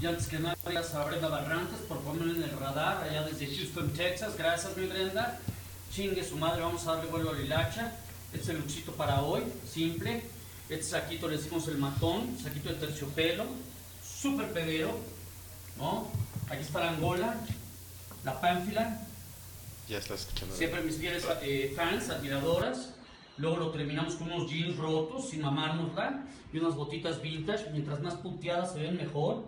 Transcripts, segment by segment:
Y antes que nada, gracias a Brenda Barrantes por ponerme en el radar allá desde Houston, Texas. Gracias, mi Brenda. Chingue su madre, vamos a darle vuelo a la hilacha. Este es el luchito para hoy, simple. Este saquito le decimos el matón, saquito de terciopelo, súper pedero, ¿no? Aquí está la Angola, la Pánfila, Ya estás escuchando. siempre mis fieles eh, fans, admiradoras. Luego lo terminamos con unos jeans rotos, sin mamárnosla, y unas botitas vintage. Mientras más punteadas se ven mejor.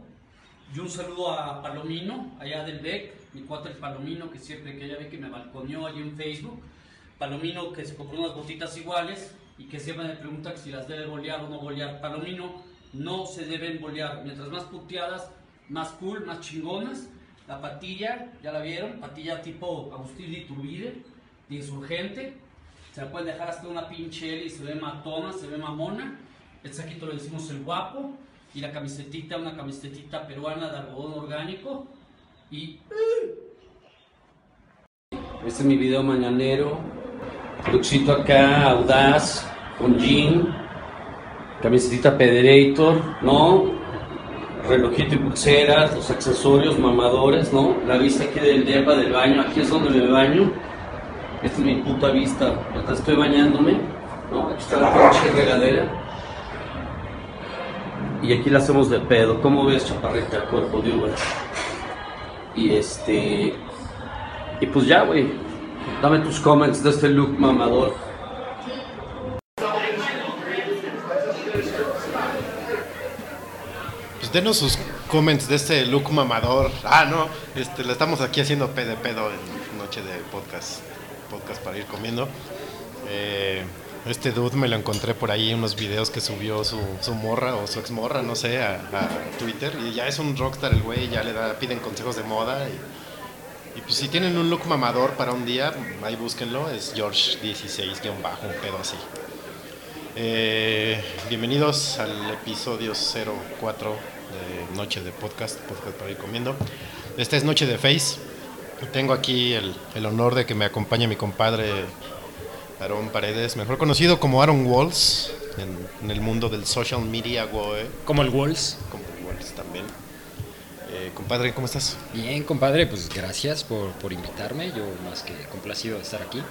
Y un saludo a Palomino, allá del BEC, mi cuate el Palomino, que siempre que ella ve que me balconeó allí en Facebook. Palomino que se compró unas botitas iguales y que siempre me pregunta si las debe bolear o no bolear. Palomino, no se deben bolear. Mientras más punteadas, más cool, más chingonas. La patilla, ya la vieron, patilla tipo Agustín de Iturbide, de insurgente. Se la pueden dejar hasta una pinche L y se ve matona, se ve mamona. El saquito le decimos el guapo. Y la camisetita, una camisetita peruana de algodón orgánico. Y. Este es mi video mañanero. Luxito acá, audaz, con jean. Camisetita Pederator, ¿no? relojito y pulseras, los accesorios mamadores, ¿no? La vista aquí del depa del baño, aquí es donde me baño. Esta es mi puta vista, mientras estoy bañándome, ¿no? Aquí está la pinche regadera. Y aquí la hacemos de pedo. ¿Cómo ves, chaparrita, cuerpo de Uber? Y este. Y pues ya, güey. Dame tus comments de este look mamador. Pues denos sus comments de este look mamador. Ah, no, este, le estamos aquí haciendo pe de pedo en noche de podcast, podcast para ir comiendo. Eh, este dude me lo encontré por ahí en unos videos que subió su, su morra o su exmorra, no sé, a, Twitter. Y ya es un rockstar el güey, ya le da, piden consejos de moda. Y, pues si tienen un look mamador para un día, ahí búsquenlo, es George16-bajo, un pedo así. Eh, bienvenidos al episodio 04 de Noche de Podcast, Podcast para ir comiendo. Esta es Noche de Face. Tengo aquí el, el honor de que me acompañe mi compadre Aaron Paredes, mejor conocido como Aaron Walls en, en el mundo del social media, güey, Como el Walls. como Walls también. Eh, compadre, ¿cómo estás? Bien, compadre, pues gracias por, por invitarme. Yo más que complacido de estar aquí.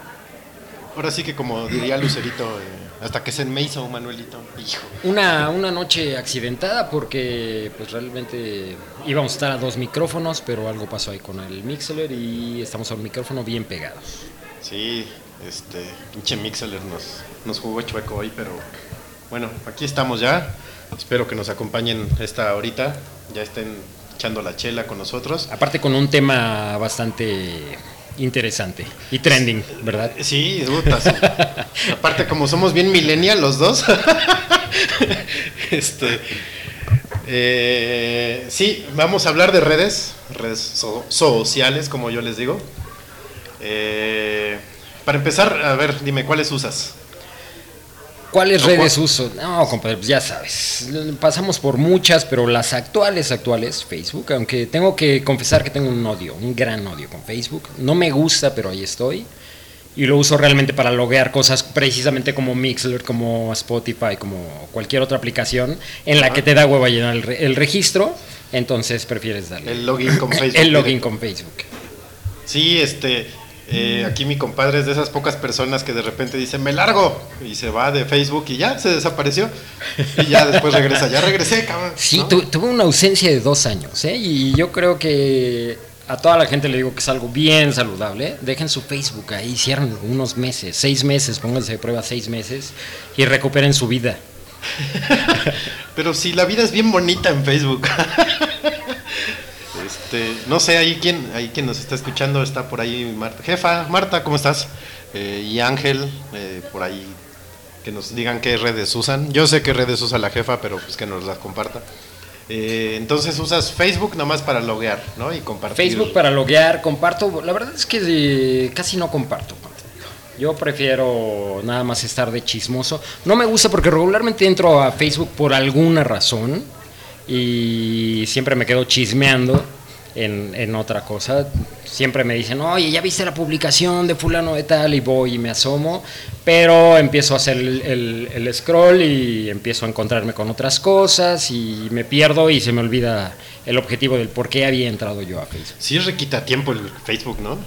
Ahora sí que como diría Lucerito, eh, hasta que se me hizo Manuelito, hijo. Una, una noche accidentada porque pues realmente íbamos a estar a dos micrófonos, pero algo pasó ahí con el Mixler y estamos a un micrófono bien pegados. Sí, este, pinche Mixeler nos, nos jugó chueco hoy, pero bueno, aquí estamos ya. Espero que nos acompañen esta horita, ya estén echando la chela con nosotros. Aparte con un tema bastante interesante y trending, ¿verdad? Sí, puta, sí. Aparte, como somos bien millennial los dos. este. eh, sí, vamos a hablar de redes, redes so- sociales, como yo les digo. Eh, para empezar, a ver, dime, ¿cuáles usas? ¿Cuáles redes ¿cuál? uso? No, compadre, pues ya sabes. Pasamos por muchas, pero las actuales, actuales, Facebook, aunque tengo que confesar que tengo un odio, un gran odio con Facebook. No me gusta, pero ahí estoy. Y lo uso realmente para loguear cosas precisamente como Mixler, como Spotify, como cualquier otra aplicación en la que te da hueva llenar el, re- el registro. Entonces prefieres darle El login con Facebook. el login con Facebook. Sí, este, eh, aquí mi compadre es de esas pocas personas que de repente dice, me largo, y se va de Facebook y ya se desapareció. Y ya después regresa, ya regresé, cabrón. Sí, ¿no? tu- tuve una ausencia de dos años, ¿eh? Y yo creo que a toda la gente le digo que es algo bien saludable. ¿eh? Dejen su Facebook ahí, cierren unos meses, seis meses, pónganse de prueba seis meses y recuperen su vida. Pero si la vida es bien bonita en Facebook. Este, no sé, ahí quien, ahí quien nos está escuchando está por ahí Marta. Jefa, Marta, ¿cómo estás? Eh, y Ángel, eh, por ahí, que nos digan qué redes usan. Yo sé qué redes usa la jefa, pero pues que nos las comparta. Eh, entonces usas Facebook nada más para loguear, ¿no? Y compartir. Facebook para loguear, comparto. La verdad es que eh, casi no comparto. Yo prefiero nada más estar de chismoso. No me gusta porque regularmente entro a Facebook por alguna razón y siempre me quedo chismeando. En, en otra cosa. Siempre me dicen, oye, ¿ya viste la publicación de fulano de tal? Y voy y me asomo, pero empiezo a hacer el, el- el scroll y empiezo a encontrarme con otras cosas y me pierdo y se me olvida el objetivo del por qué había entrado yo a Facebook. Sí, requita tiempo el Facebook, ¿no?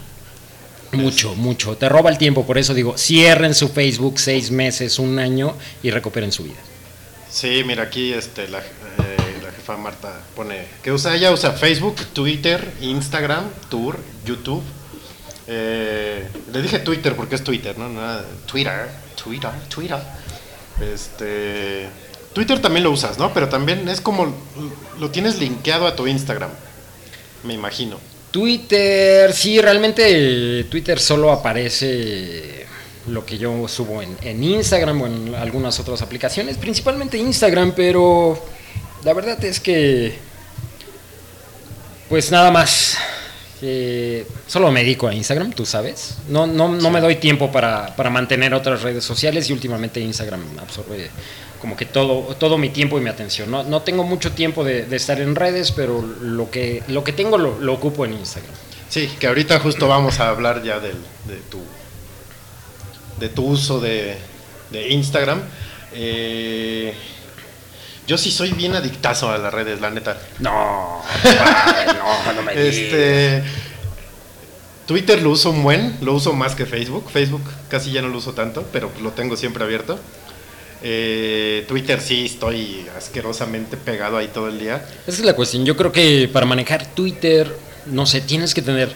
Mucho, mucho. Te roba el tiempo, por eso digo, cierren su Facebook seis meses, un año y recuperen su vida. Sí, mira, aquí este, la, la Marta pone que usa, ella usa Facebook, Twitter, Instagram, Tour, YouTube. Eh, le dije Twitter porque es Twitter, ¿no? Nada, Twitter, Twitter, Twitter. Este, Twitter también lo usas, ¿no? Pero también es como lo tienes linkeado a tu Instagram, me imagino. Twitter, sí, realmente Twitter solo aparece lo que yo subo en Instagram o en algunas otras aplicaciones, principalmente Instagram, pero la verdad es que, pues nada más, eh, solo me dedico a Instagram, tú sabes, no, no, no me doy tiempo para, para mantener otras redes sociales y últimamente Instagram absorbe como que todo, todo mi tiempo y mi atención. No, no tengo mucho tiempo de, de estar en redes, pero lo que, lo que tengo lo, lo ocupo en Instagram. Sí, que ahorita justo vamos a hablar ya del, de tu de tu uso de, de Instagram. Eh, yo sí soy bien adictazo a las redes, la neta. No, no, no me digas. Este Twitter lo uso un buen, lo uso más que Facebook. Facebook casi ya no lo uso tanto, pero lo tengo siempre abierto. Eh, Twitter sí estoy asquerosamente pegado ahí todo el día. Esa es la cuestión. Yo creo que para manejar Twitter, no sé, tienes que tener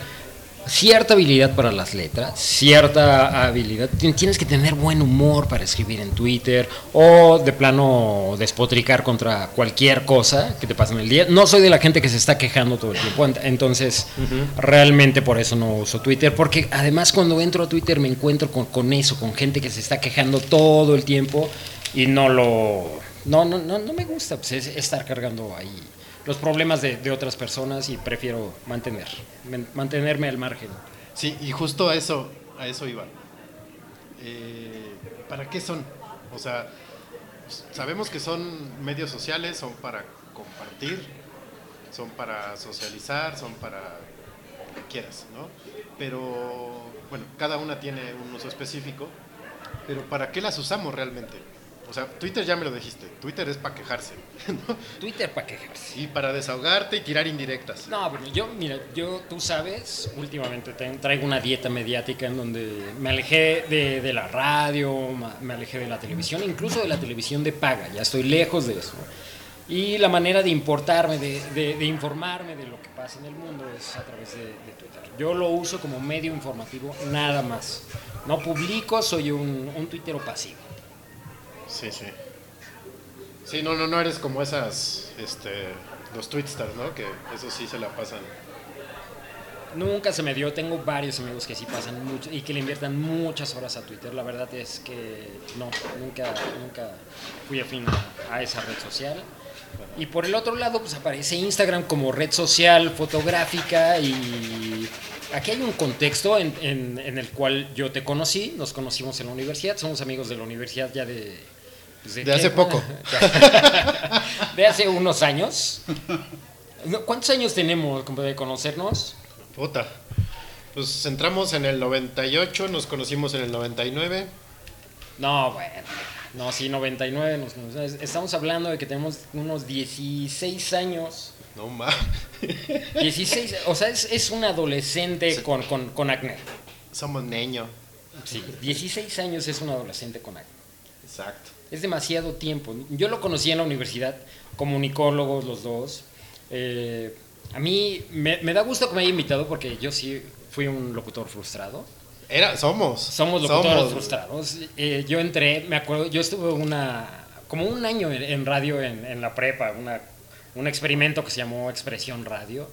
cierta habilidad para las letras, cierta habilidad. Ti- Tienes que tener buen humor para escribir en Twitter o de plano despotricar contra cualquier cosa que te pase en el día. No soy de la gente que se está quejando todo el tiempo, ent- entonces realmente por eso no uso Twitter, porque además cuando entro a Twitter me encuentro con, con eso, con gente que se está quejando todo el tiempo y no lo... No, no, no, no me gusta pues, es- estar cargando ahí los problemas de, otras personas y prefiero mantener, mantenerme al margen. Sí, y justo a eso, a eso iba. Eh, ¿Para qué son? O sea, sabemos que son medios sociales, son para compartir, son para socializar, son para lo que quieras, ¿no? Pero, bueno, cada una tiene un uso específico, pero ¿para qué las usamos realmente? O sea, Twitter ya me lo dijiste, Twitter es para quejarse, ¿no? Twitter para quejarse. Y para desahogarte y tirar indirectas. No, pero yo, mira, yo, tú sabes, últimamente te- traigo una dieta mediática en donde me alejé de, de la radio, me alejé de la televisión, incluso de la televisión de paga, ya estoy lejos de eso. Y la manera de importarme, de, de- de informarme de lo que pasa en el mundo es a través de, de Twitter. Yo lo uso como medio informativo, nada más. No publico, soy un, un tuitero pasivo. Sí, sí. Sí, no, no, no eres como esas, este, los twitsters, ¿no? Que eso sí se la pasan. Nunca se me dio, tengo varios amigos que sí pasan mucho y que le inviertan muchas horas a Twitter. La verdad es que no, nunca, nunca fui afín a, esa red social. Y por el otro lado, pues aparece Instagram como red social fotográfica y aquí hay un contexto en, en- en el cual yo te conocí, nos conocimos en la universidad, somos amigos de la universidad ya de... De hace poco. de hace unos años. ¿Cuántos años tenemos de conocernos? Puta. Pues entramos en el 98, nos conocimos en el 99. No, bueno. No, sí, 99. nos- nos- estamos hablando de que tenemos unos 16 años. No más. 16, o sea, es, es un adolescente con, con, con acné. Somos niños. Sí, 16 años es un adolescente con acné. Exacto. Es demasiado tiempo. Yo lo conocí en la universidad, comunicólogos los dos. Eh, a mí me, me da gusto que me haya invitado porque yo sí fui un locutor frustrado. Era, somos. Somos locutores Somos. frustrados. Eh, yo entré, me acuerdo, yo estuve una, como un año en, en radio en, en la prepa, una, un experimento que se llamó Expresión Radio.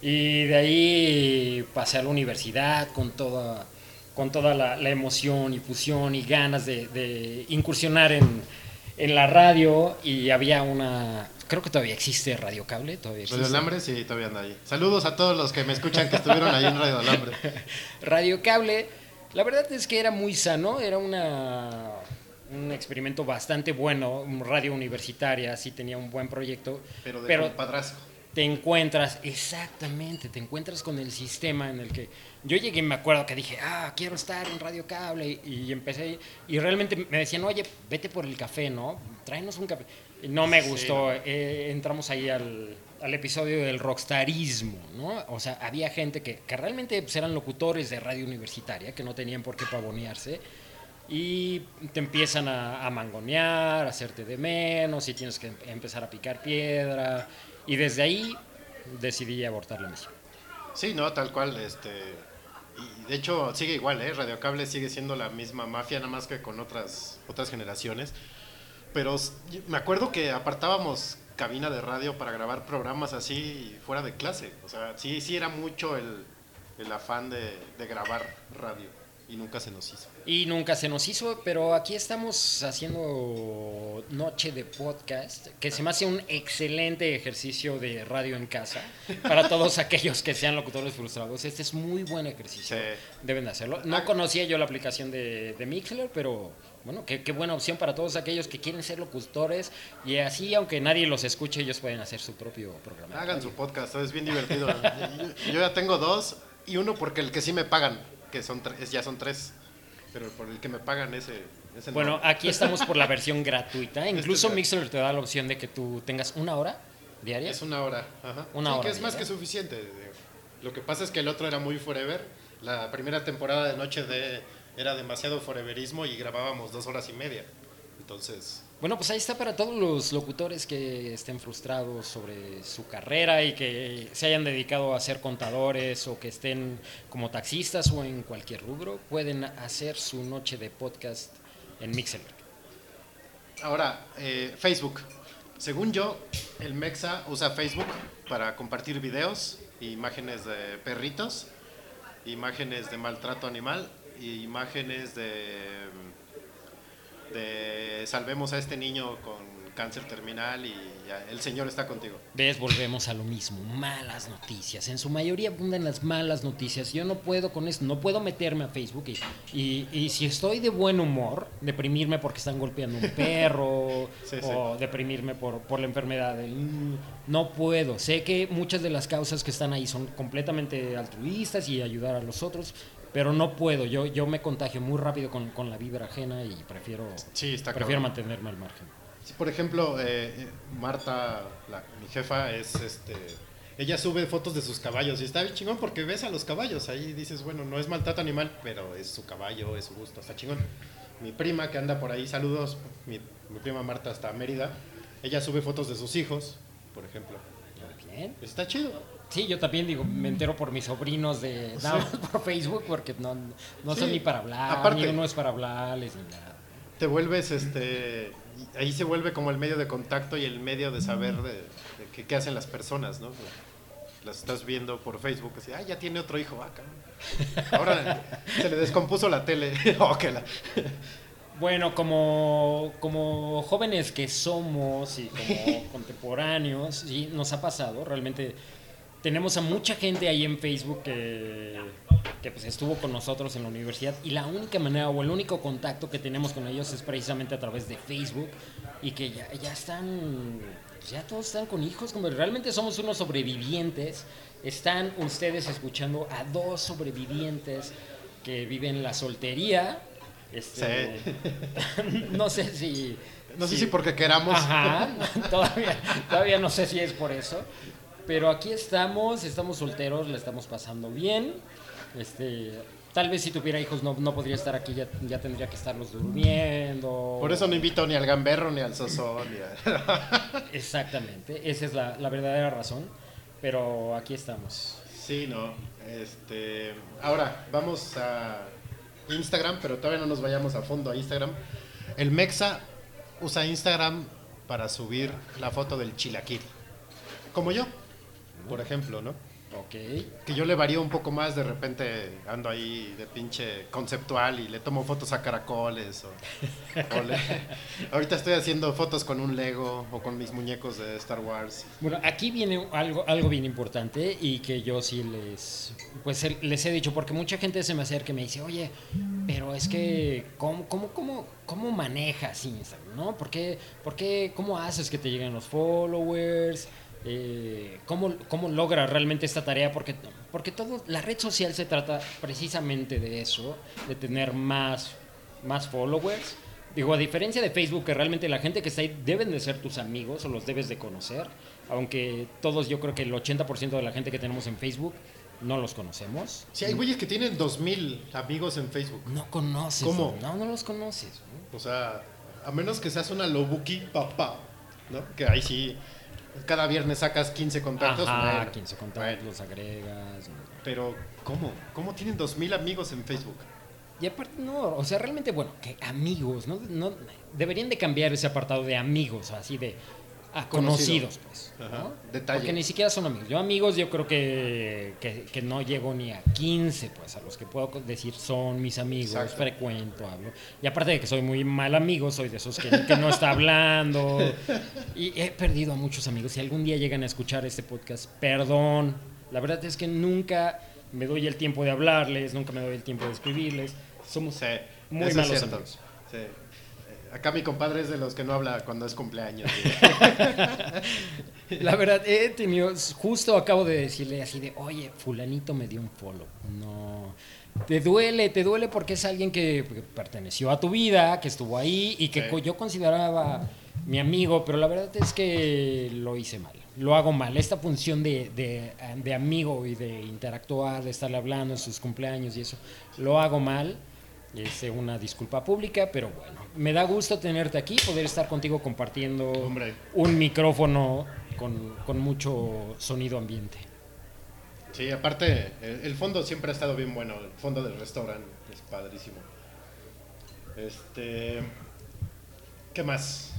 Y de ahí pasé a la universidad con toda, con toda la, la emoción y fusión y ganas de, de incursionar en, en la radio. Y había una, creo que todavía existe Radio Cable, todavía Radio. Alambre, sí, todavía anda ahí. Saludos a todos los que me escuchan que estuvieron ahí en Radio Alambre. Radio Cable, la verdad es que era muy sano, era una, un experimento bastante bueno, radio universitaria, sí tenía un buen proyecto. Pero de pero compadrazgo. te encuentras, exactamente, te encuentras con el sistema en el que yo llegué y me acuerdo que dije, ah, quiero estar en Radio Cable y, empecé y realmente me decían, oye, vete por el café, ¿no? Tráenos un café. Y no me gustó, eh, entramos ahí al, al, episodio del rockstarismo, ¿no? O sea, había gente que, que realmente pues, eran locutores de radio universitaria, que no tenían por qué pavonearse y te empiezan a, a, mangonear, a hacerte de menos y tienes que em, empezar a picar piedra y desde ahí decidí abortar la misión. Sí, no, tal cual, este y de hecho sigue igual, ¿eh? Radio Cable sigue siendo la misma mafia, nada más que con otras otras generaciones. Pero me acuerdo que apartábamos cabina de radio para grabar programas así fuera de clase. O sea, sí, sí era mucho el, el afán de grabar radio. Y nunca se nos hizo. Y nunca se nos hizo, pero aquí estamos haciendo noche de podcast, que se me hace un excelente ejercicio de radio en casa para todos aquellos que sean locutores frustrados. Este es muy buen ejercicio. Deben de hacerlo. No ah. conocía yo la aplicación de, de Mixler, pero bueno, qué, qué, buena opción para todos aquellos que quieren ser locutores y así, aunque nadie los escuche, ellos pueden hacer su propio programa. Hagan su podcast, es bien divertido. yo ya tengo dos y uno porque el que sí me pagan que son ya son tres, pero por el que me pagan ese... bueno, aquí estamos por la versión gratuita. Este Incluso Mixer te da la opción de que tú tengas una hora diaria. Es una hora, ajá. Una hora que es más que suficiente. Lo que pasa es que el otro era muy forever. La primera temporada de Noche de era demasiado foreverismo y grabábamos dos horas y media. Entonces, bueno, pues ahí está para todos los locutores que estén frustrados sobre su carrera y que se hayan dedicado a ser contadores o que estén como taxistas o en cualquier rubro, pueden hacer su noche de podcast en Mixer. Ahora, eh, Facebook. Según yo, el Mexa usa Facebook para compartir videos, imágenes de perritos, imágenes de maltrato animal imágenes de de salvemos a este niño con cáncer terminal y el Señor está contigo. Ves, volvemos a lo mismo, malas noticias. En su mayoría abundan las malas noticias. Yo no puedo con eso, no puedo meterme a Facebook y, y, si estoy de buen humor, deprimirme porque están golpeando un perro o deprimirme por, por la enfermedad. No puedo. Sé que muchas de las causas que están ahí son completamente altruistas y ayudar a los otros, pero no puedo, yo, yo me contagio muy rápido con, con la vibra ajena y prefiero, prefiero mantenerme al margen. por ejemplo, eh, eh, Marta, mi jefa, es este ella sube fotos de sus caballos y está bien chingón porque ves a los caballos, ahí dices, bueno, no es maltrato animal, pero es su caballo, es su gusto, está chingón. Mi prima que anda por ahí, saludos, mi, mi prima Marta hasta Mérida, ella sube fotos de sus hijos, por ejemplo. Bien. Está chido. Sí, yo también digo, me entero por mis sobrinos de por Facebook porque no, no son ni para hablar, Aparte, ni uno es para hablarles ni nada. Te vuelves, este, ahí se vuelve como el medio de contacto y el medio de saber de, qué, hacen las personas, ¿no? Las estás viendo por Facebook, así, ah, ya tiene otro hijo. Ah, Ahora se le descompuso la tele. oh, la... Bueno, como, como jóvenes que somos y como contemporáneos, sí, nos ha pasado, realmente tenemos a mucha gente ahí en Facebook que, pues estuvo con nosotros en la universidad y la única manera o el único contacto que tenemos con ellos es precisamente a través de Facebook y que ya, ya están, ya todos están con hijos, como realmente somos unos sobrevivientes, están ustedes escuchando a dos sobrevivientes que viven la soltería. Este, no sé si... No sé si, porque queramos. Ajá, todavía, todavía no sé si es por eso. Pero aquí estamos, estamos solteros, le estamos pasando bien. Este, tal vez si tuviera hijos no, no podría estar aquí, ya, ya, tendría que estarlos durmiendo. Por eso no invito ni al gamberro ni al sosón. Exactamente, esa es la, la, verdadera razón. Pero aquí estamos. Sí, no. Este, ahora vamos a Instagram, pero todavía no nos vayamos a fondo a Instagram. El Mexa usa Instagram para subir la foto del chilaquil. Como yo por ejemplo, ¿no? Ok. Que yo le varío un poco más, de repente ando ahí de pinche conceptual y le tomo fotos a caracoles. O, ahorita estoy haciendo fotos con un Lego o con mis muñecos de Star Wars. Bueno, aquí viene algo, algo bien importante y que yo sí les, pues les he dicho, porque mucha gente se me acerca y me dice, oye, pero es que, ¿cómo, cómo, cómo, cómo manejas Instagram? ¿No? ¿Por qué, ¿Por qué, cómo haces que te lleguen los followers? Eh, ¿cómo, ¿cómo logra realmente esta tarea? Porque, porque todo, la red social se trata precisamente de eso, de tener más, más followers. Digo, a diferencia de Facebook, que realmente la gente que está ahí deben de ser tus amigos o los debes de conocer, aunque todos, yo creo que el 80% de la gente que tenemos en Facebook no los conocemos. Sí, hay güeyes que tienen 2000 amigos en Facebook. No conoces. ¿Cómo? No, no los conoces. ¿no? O sea, a menos que seas una lobuki papá, ¿no? Que ahí sí, cada viernes sacas 15 contactos. Bueno, 15 contactos, bueno. los agregas. Pero, ¿cómo? ¿Cómo tienen 2000 amigos en Facebook? Y aparte, no, o sea, realmente, bueno, que amigos, ¿no? no deberían de cambiar ese apartado de amigos, así de ah, Conocido. conocidos, pues. Ajá, ¿no? detalle. Porque ni siquiera son amigos. Yo amigos yo creo que, que, que no llego ni a 15, pues, a los que puedo decir son mis amigos, Exacto. frecuento, hablo. Y aparte de que soy muy mal amigo, soy de esos que, que no está hablando. Y he perdido a muchos amigos. Si algún día llegan a escuchar este podcast, perdón. La verdad es que nunca me doy el tiempo de hablarles, nunca me doy el tiempo de escribirles. Somos Sí, muy malos cierto. amigos. Sí. Acá mi compadre es de los que no habla cuando es cumpleaños. La verdad, he tenido, justo acabo de decirle así de, oye, fulanito me dio un follow. No, te duele, te duele porque es alguien que, perteneció a tu vida, que estuvo ahí y que Sí. yo consideraba mi amigo, pero la verdad es que lo hice mal. Lo hago mal. Esta función de, de, de amigo y de interactuar, de estarle hablando en sus cumpleaños y eso, lo hago mal. Es una disculpa pública, pero bueno, me da gusto tenerte aquí, poder estar contigo compartiendo Hombre. un micrófono con, con mucho sonido ambiente. Sí, aparte, el, el fondo siempre ha estado bien bueno. El fondo del restaurante es padrísimo. Este. ¿Qué más?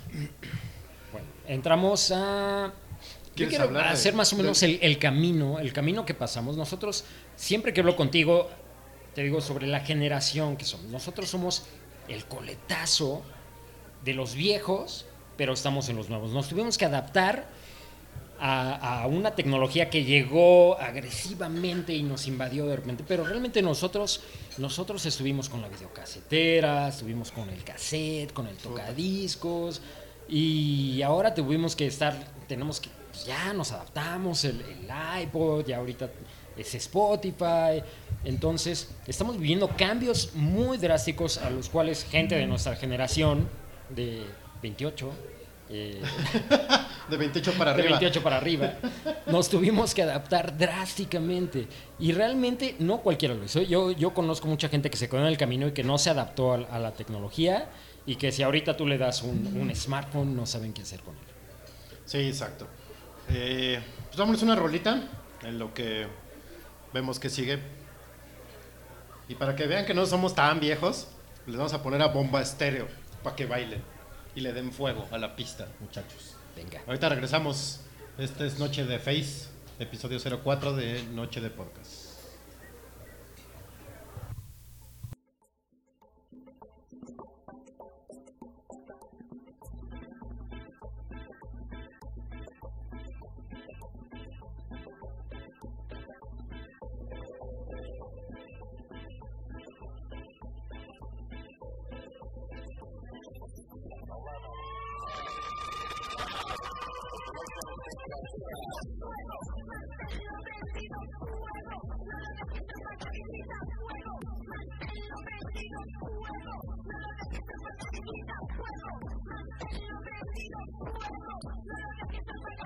Bueno, entramos a... Yo ¿Quieres quiero hablar de- hacer más o menos de- el, el camino, el camino que pasamos. Nosotros, siempre que hablo contigo, te digo sobre la generación que somos. Nosotros somos el coletazo de los viejos, pero estamos en los nuevos. Nos tuvimos que adaptar a, a una tecnología que llegó agresivamente y nos invadió de repente, pero realmente nosotros, nosotros estuvimos con la videocasetera, estuvimos con el cassette, con el tocadiscos, y ahora tuvimos que estar, tenemos que, pues ya nos adaptamos, el, el iPod, ya ahorita es Spotify, entonces estamos viviendo cambios muy drásticos a los cuales gente de nuestra generación, de 28, eh, De 28 para de arriba. 28 para arriba, nos tuvimos que adaptar drásticamente. Y realmente no cualquiera lo hizo. Yo, yo conozco mucha gente que se quedó en el camino y que no se adaptó a, a la tecnología y que si ahorita tú le das un, un smartphone no saben qué hacer con él. Sí, exacto. Eh, pues vámonos una rolita en lo que vemos que sigue. Y para que vean que no somos tan viejos, les vamos a poner a bomba estéreo para que bailen y le den fuego a la pista, muchachos. Venga. Ahorita regresamos. Esta es Noche de Face, episodio 04 de Noche de Podcast.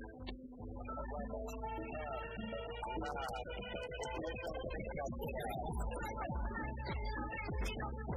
Thank you.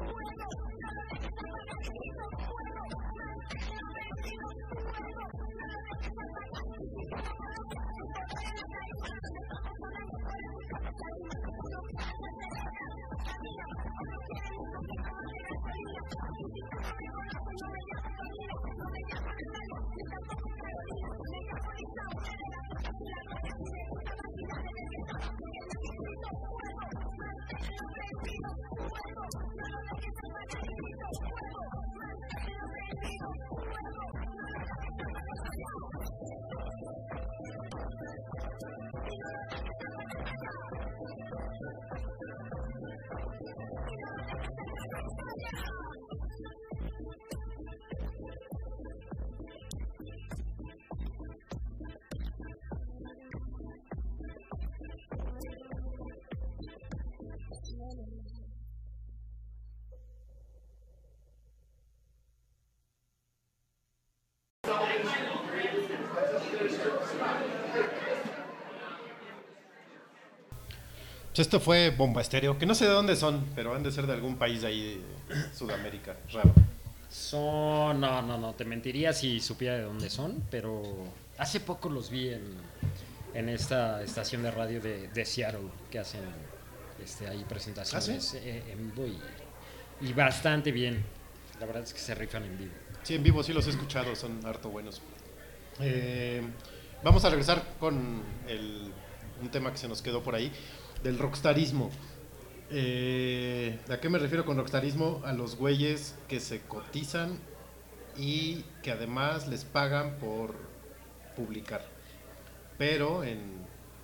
Pues esto fue Bomba Estéreo, que no sé de dónde son, pero han de ser de algún país de ahí, de Sudamérica, raro. Son, no, no, no, te mentiría si supiera de dónde son, pero hace poco los vi en, en esta estación de radio de, de Seattle, que hacen este, ahí presentaciones eh, en vivo y, y bastante bien. La verdad es que se rifan en vivo. Sí, en vivo sí los he escuchado, son harto buenos. Eh, vamos a regresar con el- un tema que se nos quedó por ahí, del rockstarismo. Eh, ¿A qué me refiero con rockstarismo? A los güeyes que se cotizan y que además les pagan por publicar. Pero en,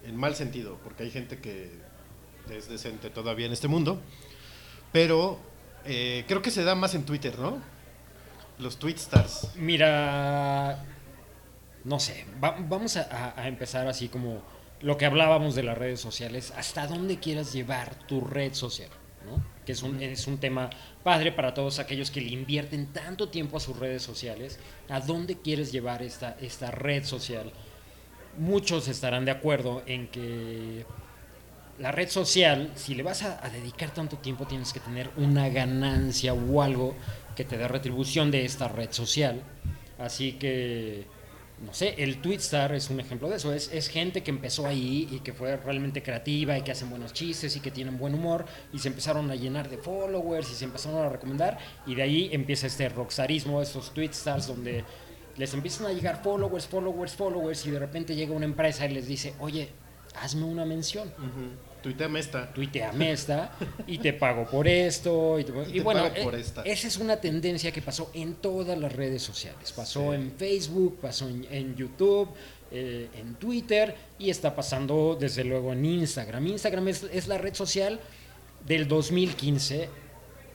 en mal sentido, porque hay gente que es decente todavía en este mundo. Pero eh, creo que se da más en Twitter, ¿no? Los tweetstars. Mira, no sé, va- vamos a empezar así como lo que hablábamos de las redes sociales, hasta dónde quieras llevar tu red social, ¿no? Que es un, es un tema padre para todos aquellos que le invierten tanto tiempo a sus redes sociales, a dónde quieres llevar esta, esta red social. Muchos estarán de acuerdo en que la red social, si le vas a, a dedicar tanto tiempo, tienes que tener una ganancia o algo que te dé retribución de esta red social. Así que, no sé, el Twitstar es un ejemplo de eso. Es, es gente que empezó ahí y que fue realmente creativa y que hacen buenos chistes y que tienen buen humor y se empezaron a llenar de followers y se empezaron a recomendar. Y de ahí empieza este rockstarismo, estos Twitstars donde les empiezan a llegar followers, followers, followers y de repente llega una empresa y les dice, oye, hazme una mención. Tuiteame esta. tuiteame esta y te pago por esto. Y, te- Y y te bueno, pago por eh, esta. esa es una tendencia que pasó en todas las redes sociales. Pasó Sí. en Facebook, pasó en, en YouTube, eh, en Twitter y está pasando desde luego en Instagram. Instagram es, es la red social del 2015.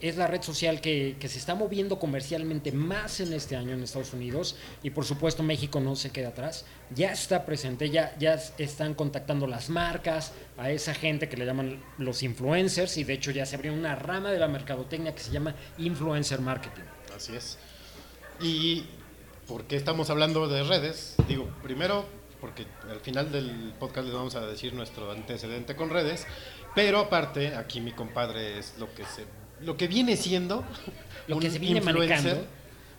Es la red social que, que se está moviendo comercialmente más en este año en Estados Unidos y por supuesto México no se queda atrás. Ya está presente, ya, ya están contactando las marcas, a esa gente que le llaman los influencers y de hecho ya se abrió una rama de la mercadotecnia que se llama influencer marketing. Así es. ¿Y por qué estamos hablando de redes? Digo, primero, porque al final del podcast les vamos a decir nuestro antecedente con redes, pero aparte, aquí mi compadre es lo que se lo que viene siendo Lo que se viene manejando.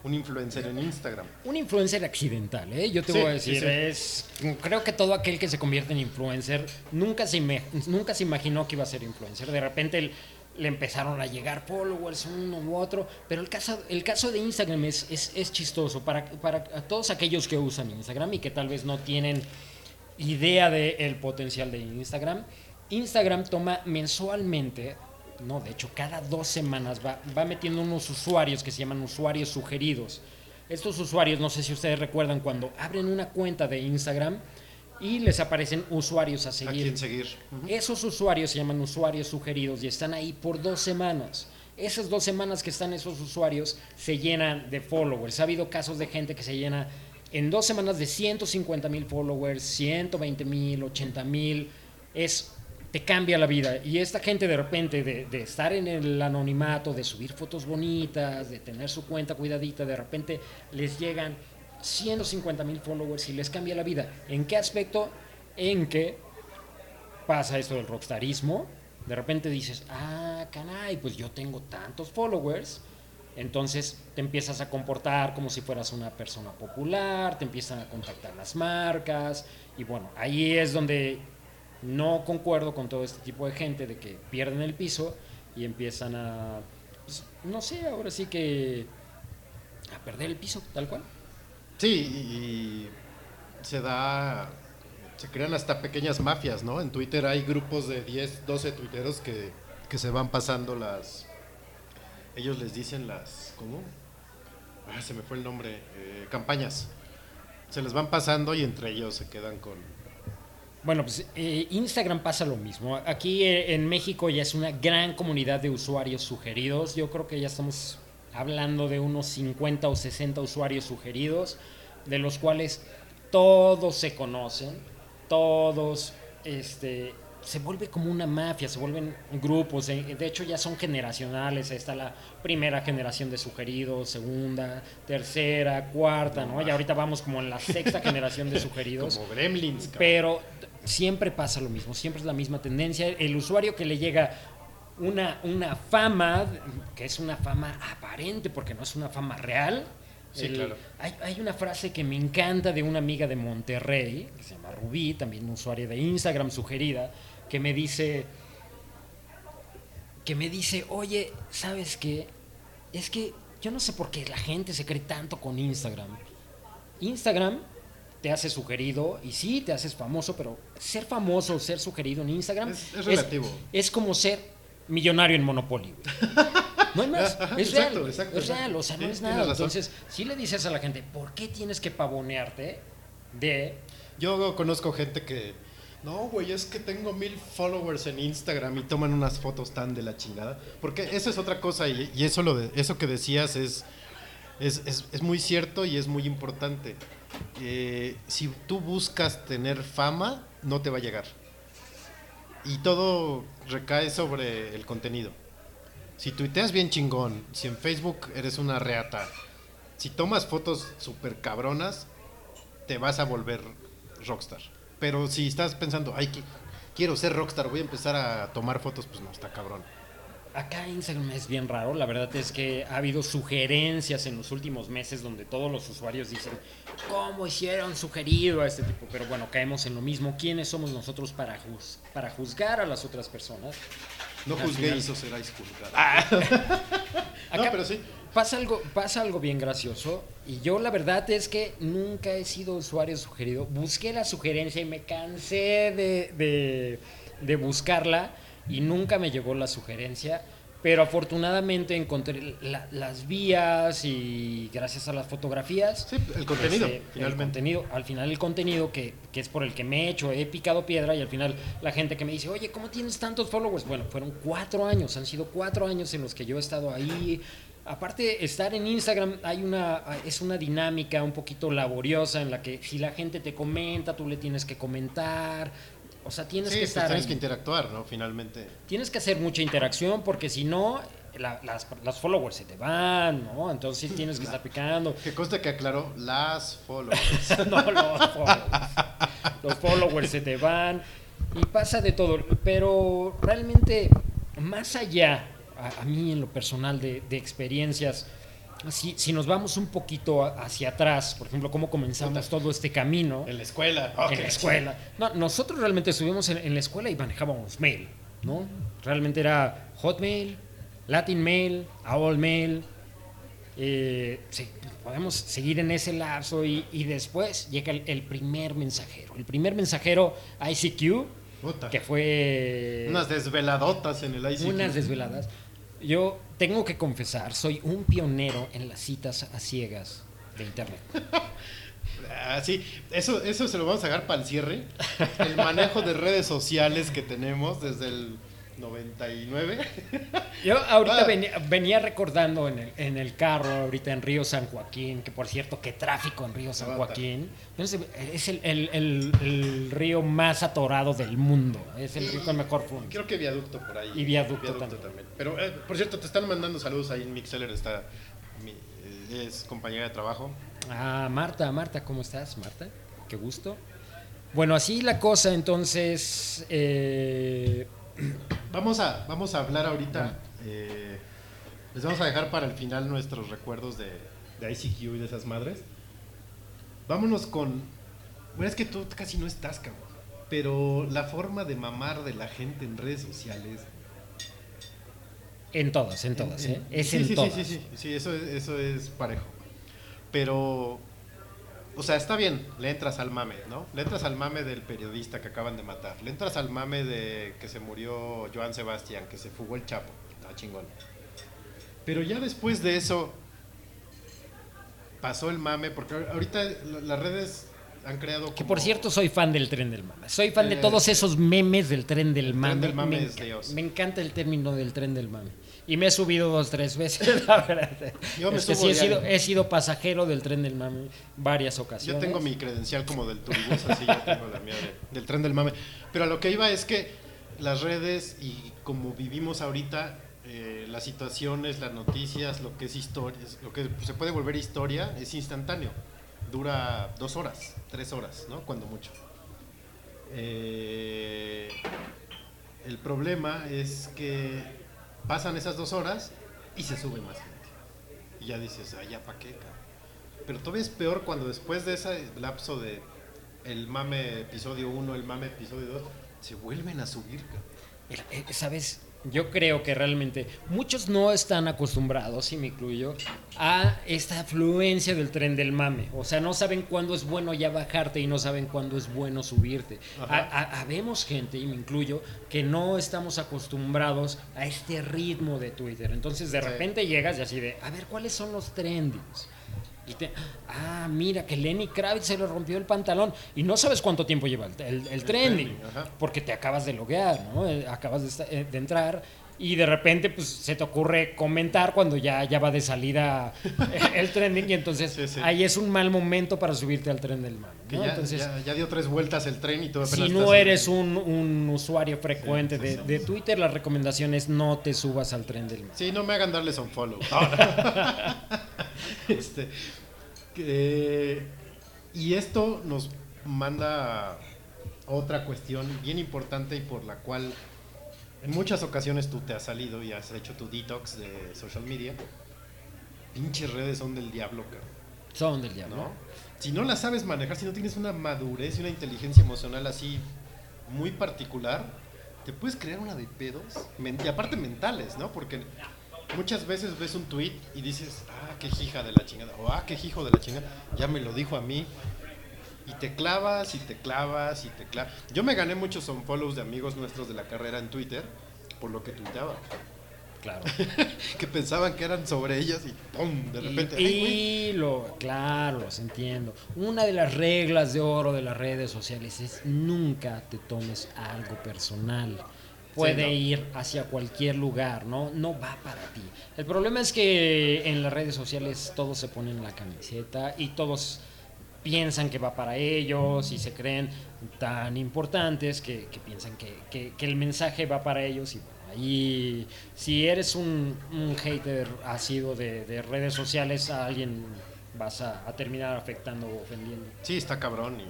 un influencer en Instagram. Un influencer accidental, ¿eh? Yo te Sí, voy a decir, sí. es creo que todo aquel que se convierte en influencer nunca se, nunca se imaginó que iba a ser influencer. De repente el- le empezaron a llegar followers uno u otro, pero el caso, el caso de Instagram es, es, es chistoso para, para todos aquellos que usan Instagram y que tal vez no tienen idea del potencial de Instagram. Instagram toma mensualmente, no, de hecho cada dos semanas va, va metiendo unos usuarios que se llaman usuarios sugeridos. Estos usuarios, no sé si ustedes recuerdan, cuando abren una cuenta de Instagram, y les aparecen usuarios a ¿A seguir. quién seguir? Esos usuarios se llaman usuarios sugeridos y están ahí por dos semanas. Esas dos semanas que están esos usuarios se llenan de followers. Ha habido casos de gente que se llena en dos semanas de 150 mil followers, 120 mil, 80 mil. Es, te cambia la vida. Y esta gente de repente de, estar en el anonimato, de subir fotos bonitas, de tener su cuenta cuidadita, de repente les llegan 150 mil followers y les cambia la vida. ¿En qué aspecto? En que pasa esto del rockstarismo, de repente dices, ah, caray, pues yo tengo tantos followers, entonces te empiezas a comportar como si fueras una persona popular, te empiezan a contactar las marcas, y bueno, ahí es donde no concuerdo con todo este tipo de gente de que pierden el piso y empiezan a, pues, no sé, ahora sí que a perder el piso, tal cual. Sí, y se da. Se crean hasta pequeñas mafias, ¿no? En Twitter hay grupos de 10, 12 tuiteros que, que se van pasando las. Ellos les dicen las. ¿Cómo? Ah, se me fue el nombre. eh, campañas. Se les van pasando y entre ellos se quedan con. Bueno, pues eh, Instagram pasa lo mismo. Aquí eh, en México ya es una gran comunidad de usuarios sugeridos. Yo creo que ya estamos hablando de unos 50 o 60 usuarios sugeridos, de los cuales todos se conocen, todos este, se vuelve como una mafia, se vuelven grupos, eh, de hecho ya son generacionales, ahí está la primera generación de sugeridos, segunda, tercera, cuarta, ¿no? Y ahorita vamos como en la sexta generación de sugeridos. Como gremlins, cabrón. Pero siempre pasa lo mismo, siempre es la misma tendencia. El usuario que le llega una, una fama, que es una fama aparente, porque no es una fama real. Sí, El- claro. hay, hay una frase que me encanta de una amiga de Monterrey, que se llama Rubí, también usuaria de Instagram sugerida, que me dice, que me dice, oye, ¿sabes qué? Es que yo no sé por qué la gente se cree tanto con Instagram. Instagram te hace sugerido y sí, te haces famoso, pero ser famoso, ser sugerido en Instagram Es- es relativo. es como ser millonario en Monopoly. güey. No hay más. Ajá, es exacto, real. exacto, es real, o sea, no es nada. Entonces, si le dices a la gente, ¿por qué tienes que pavonearte de Yo conozco gente que. No, güey, es que tengo mil followers en Instagram y toman unas fotos tan de la chingada. Porque eso es otra cosa y, y eso, lo de, eso que decías es, es, es- es muy cierto y es muy importante. Eh, si tú buscas tener fama, no te va a llegar. Y todo recae sobre el contenido. Si tuiteas bien chingón, si en Facebook eres una reata, si tomas fotos súper cabronas, te vas a volver rockstar. Pero si estás pensando, ay, quiero ser rockstar, voy a empezar a tomar fotos, pues no, está cabrón. Acá Instagram es bien raro, la verdad es que ha habido sugerencias en los últimos meses donde todos los usuarios dicen, ¿cómo hicieron sugerido a este tipo? Pero bueno, caemos en lo mismo, ¿quiénes somos nosotros para, juz- para juzgar a las otras personas? No juzguéis o seráis juzgados. no, Acá pero sí. Pasa algo, pasa algo bien gracioso y yo la verdad es que nunca he sido usuario sugerido. Busqué la sugerencia y me cansé de, de- de buscarla y nunca me llegó la sugerencia. Pero afortunadamente encontré la- las vías y gracias a las fotografías. Sí, el contenido, el finalmente. contenido, al final el contenido que, que es por el que me he hecho, he picado piedra y al final la gente que me dice, oye, ¿cómo tienes tantos followers? Bueno, fueron cuatro años, han sido cuatro años en los que yo he estado ahí. Aparte, estar en Instagram hay una, es una dinámica un poquito laboriosa en la que si la gente te comenta, tú le tienes que comentar. O sea, tienes Sí, que pues estar tienes ahí. que interactuar, ¿no? Finalmente. Tienes que hacer mucha interacción porque si no, la- las, las followers se te van, ¿no? Entonces sí tienes que estar picando. Que conste que aclaró las followers. no, los followers. Los followers se te van y pasa de todo. Pero realmente, más allá, a, a mí en lo personal de, de experiencias, si, si nos vamos un poquito hacia atrás, por ejemplo, cómo comenzamos todo este camino en la escuela. en la escuela. No, nosotros realmente estuvimos en, en la escuela y manejábamos mail, ¿no? Realmente era Hotmail, Latin Mail, AOL Mail. eh, sí, podemos seguir en ese lapso y, y después llega el, el primer mensajero. El primer mensajero ICQ, Puta. que fue Unas desveladotas en el ICQ. unas desveladas. Yo tengo que confesar, soy un pionero en las citas a ciegas de internet. Ah, eso, eso se lo vamos a dejar para el cierre. El manejo de redes sociales que tenemos desde el 99. Yo ahorita Ah. venía, venía recordando en el, en el carro, ahorita en Río San Joaquín, que por cierto, qué tráfico en Río San. Joaquín. Es el, el- el- el río más atorado del mundo. Es el río con mejor fondo. Creo que viaducto por ahí. Y viaducto también. Pero, eh, por cierto, te están mandando saludos ahí en Mixeller. Está mi- eh, es compañera de trabajo. Ah, Marta, Marta, ¿cómo estás, Marta? Qué gusto. Bueno, así la cosa, entonces. eh, Vamos a, vamos a hablar ahorita. eh, les vamos a dejar para el final nuestros recuerdos de, de ICQ y de esas madres. Vámonos con. Bueno, es que tú casi no estás, cabrón. Pero la forma de mamar de la gente en redes sociales. en todas, en todas, ¿eh? Es sí, en sí, sí, todas. Sí, sí, sí, eso es, eso es parejo. Pero. O sea, está bien, le entras al mame, ¿no? Le entras al mame del periodista que acaban de matar. Le entras al mame de que se murió Joan Sebastián, que se fugó el Chapo. Está chingón. Pero ya después de eso pasó el mame, porque ahorita la- las redes han creado Que como- por cierto soy fan del tren del mame. Soy fan de Eh, todos esos memes del tren del tren mame. del mame me, es enca- Dios. me encanta el término del tren del mame. Y me he subido dos, tres veces, la verdad. Yo me Este, subo sí, he sido, he sido pasajero del tren del mame varias Yo ocasiones. tengo mi credencial como del turibús, así yo tengo la mía de- del tren del mame. Pero a lo que iba es que las redes y como vivimos ahorita, eh, las situaciones, las noticias, lo que es historia, lo que se puede volver historia es instantáneo. Dura dos horas, tres horas, ¿no? Cuando mucho. Eh, el problema es que pasan esas dos horas y se sube más gente. Y ya dices, ah, ya pa' qué, cabrón. Pero todavía es peor cuando después de ese lapso de el mame episodio 1, el mame episodio 2, se vuelven a subir. cabrón. Eh, ¿Sabes? Yo creo que realmente muchos no están acostumbrados, y me incluyo, a esta afluencia del tren del mame. O sea, no saben cuándo es bueno ya bajarte y no saben cuándo es bueno subirte. Habemos gente, y me incluyo, que no estamos acostumbrados a este ritmo de Twitter. Entonces, de Sí. repente llegas y así de, a ver, ¿cuáles son los trendings? Y te- ah, mira, que Lenny Kravitz se le rompió el pantalón. Y no sabes cuánto tiempo lleva el, el- el trending. Porque te acabas de loguear, ¿no? Eh, Acabas de, eh, de entrar. Y de repente, pues, se te ocurre comentar cuando ya, ya va de salida el trending. Y entonces, Sí, sí. ahí es un mal momento para subirte al tren del ¿no? ya, entonces, ya- ya dio tres vueltas el tren y apenas si no eres un, un usuario frecuente Sí, de, de Twitter, la recomendación es no te subas al tren del mame. Sí, no me hagan darles un follow. este, y esto nos manda a otra cuestión bien importante y por la cual en muchas ocasiones tú te has salido y has hecho tu detox de social media. Pinches redes son del diablo, cabrón. Son del diablo. ¿no? Si no las sabes manejar, si no tienes una madurez y una inteligencia emocional así muy particular, te puedes crear una de pedos, y aparte mentales, ¿no? Porque muchas veces ves un tweet y dices, ah, qué hija de la chingada, o ah, qué hijo de la chingada, ya me lo dijo a mí. Y te clavas y te clavas y te clavas. Yo me gané muchos unfollows de amigos nuestros de la carrera en Twitter por lo que tuiteaba. Claro. Que pensaban que eran sobre ellos y ¡pum! De repente. Y, lo, claro, los entiendo. Una de las reglas de oro de las redes sociales es nunca te tomes algo personal. Puede no. ir hacia cualquier lugar, ¿no? No va para ti. El problema es que en las redes sociales todos se ponen la camiseta y todos piensan que va para ellos y se creen tan importantes que, que piensan que, que- que el mensaje va para ellos y bueno, ahí si eres un, un hater ácido de, de redes sociales a alguien vas a, a terminar afectando o ofendiendo. Sí, está cabrón. Y,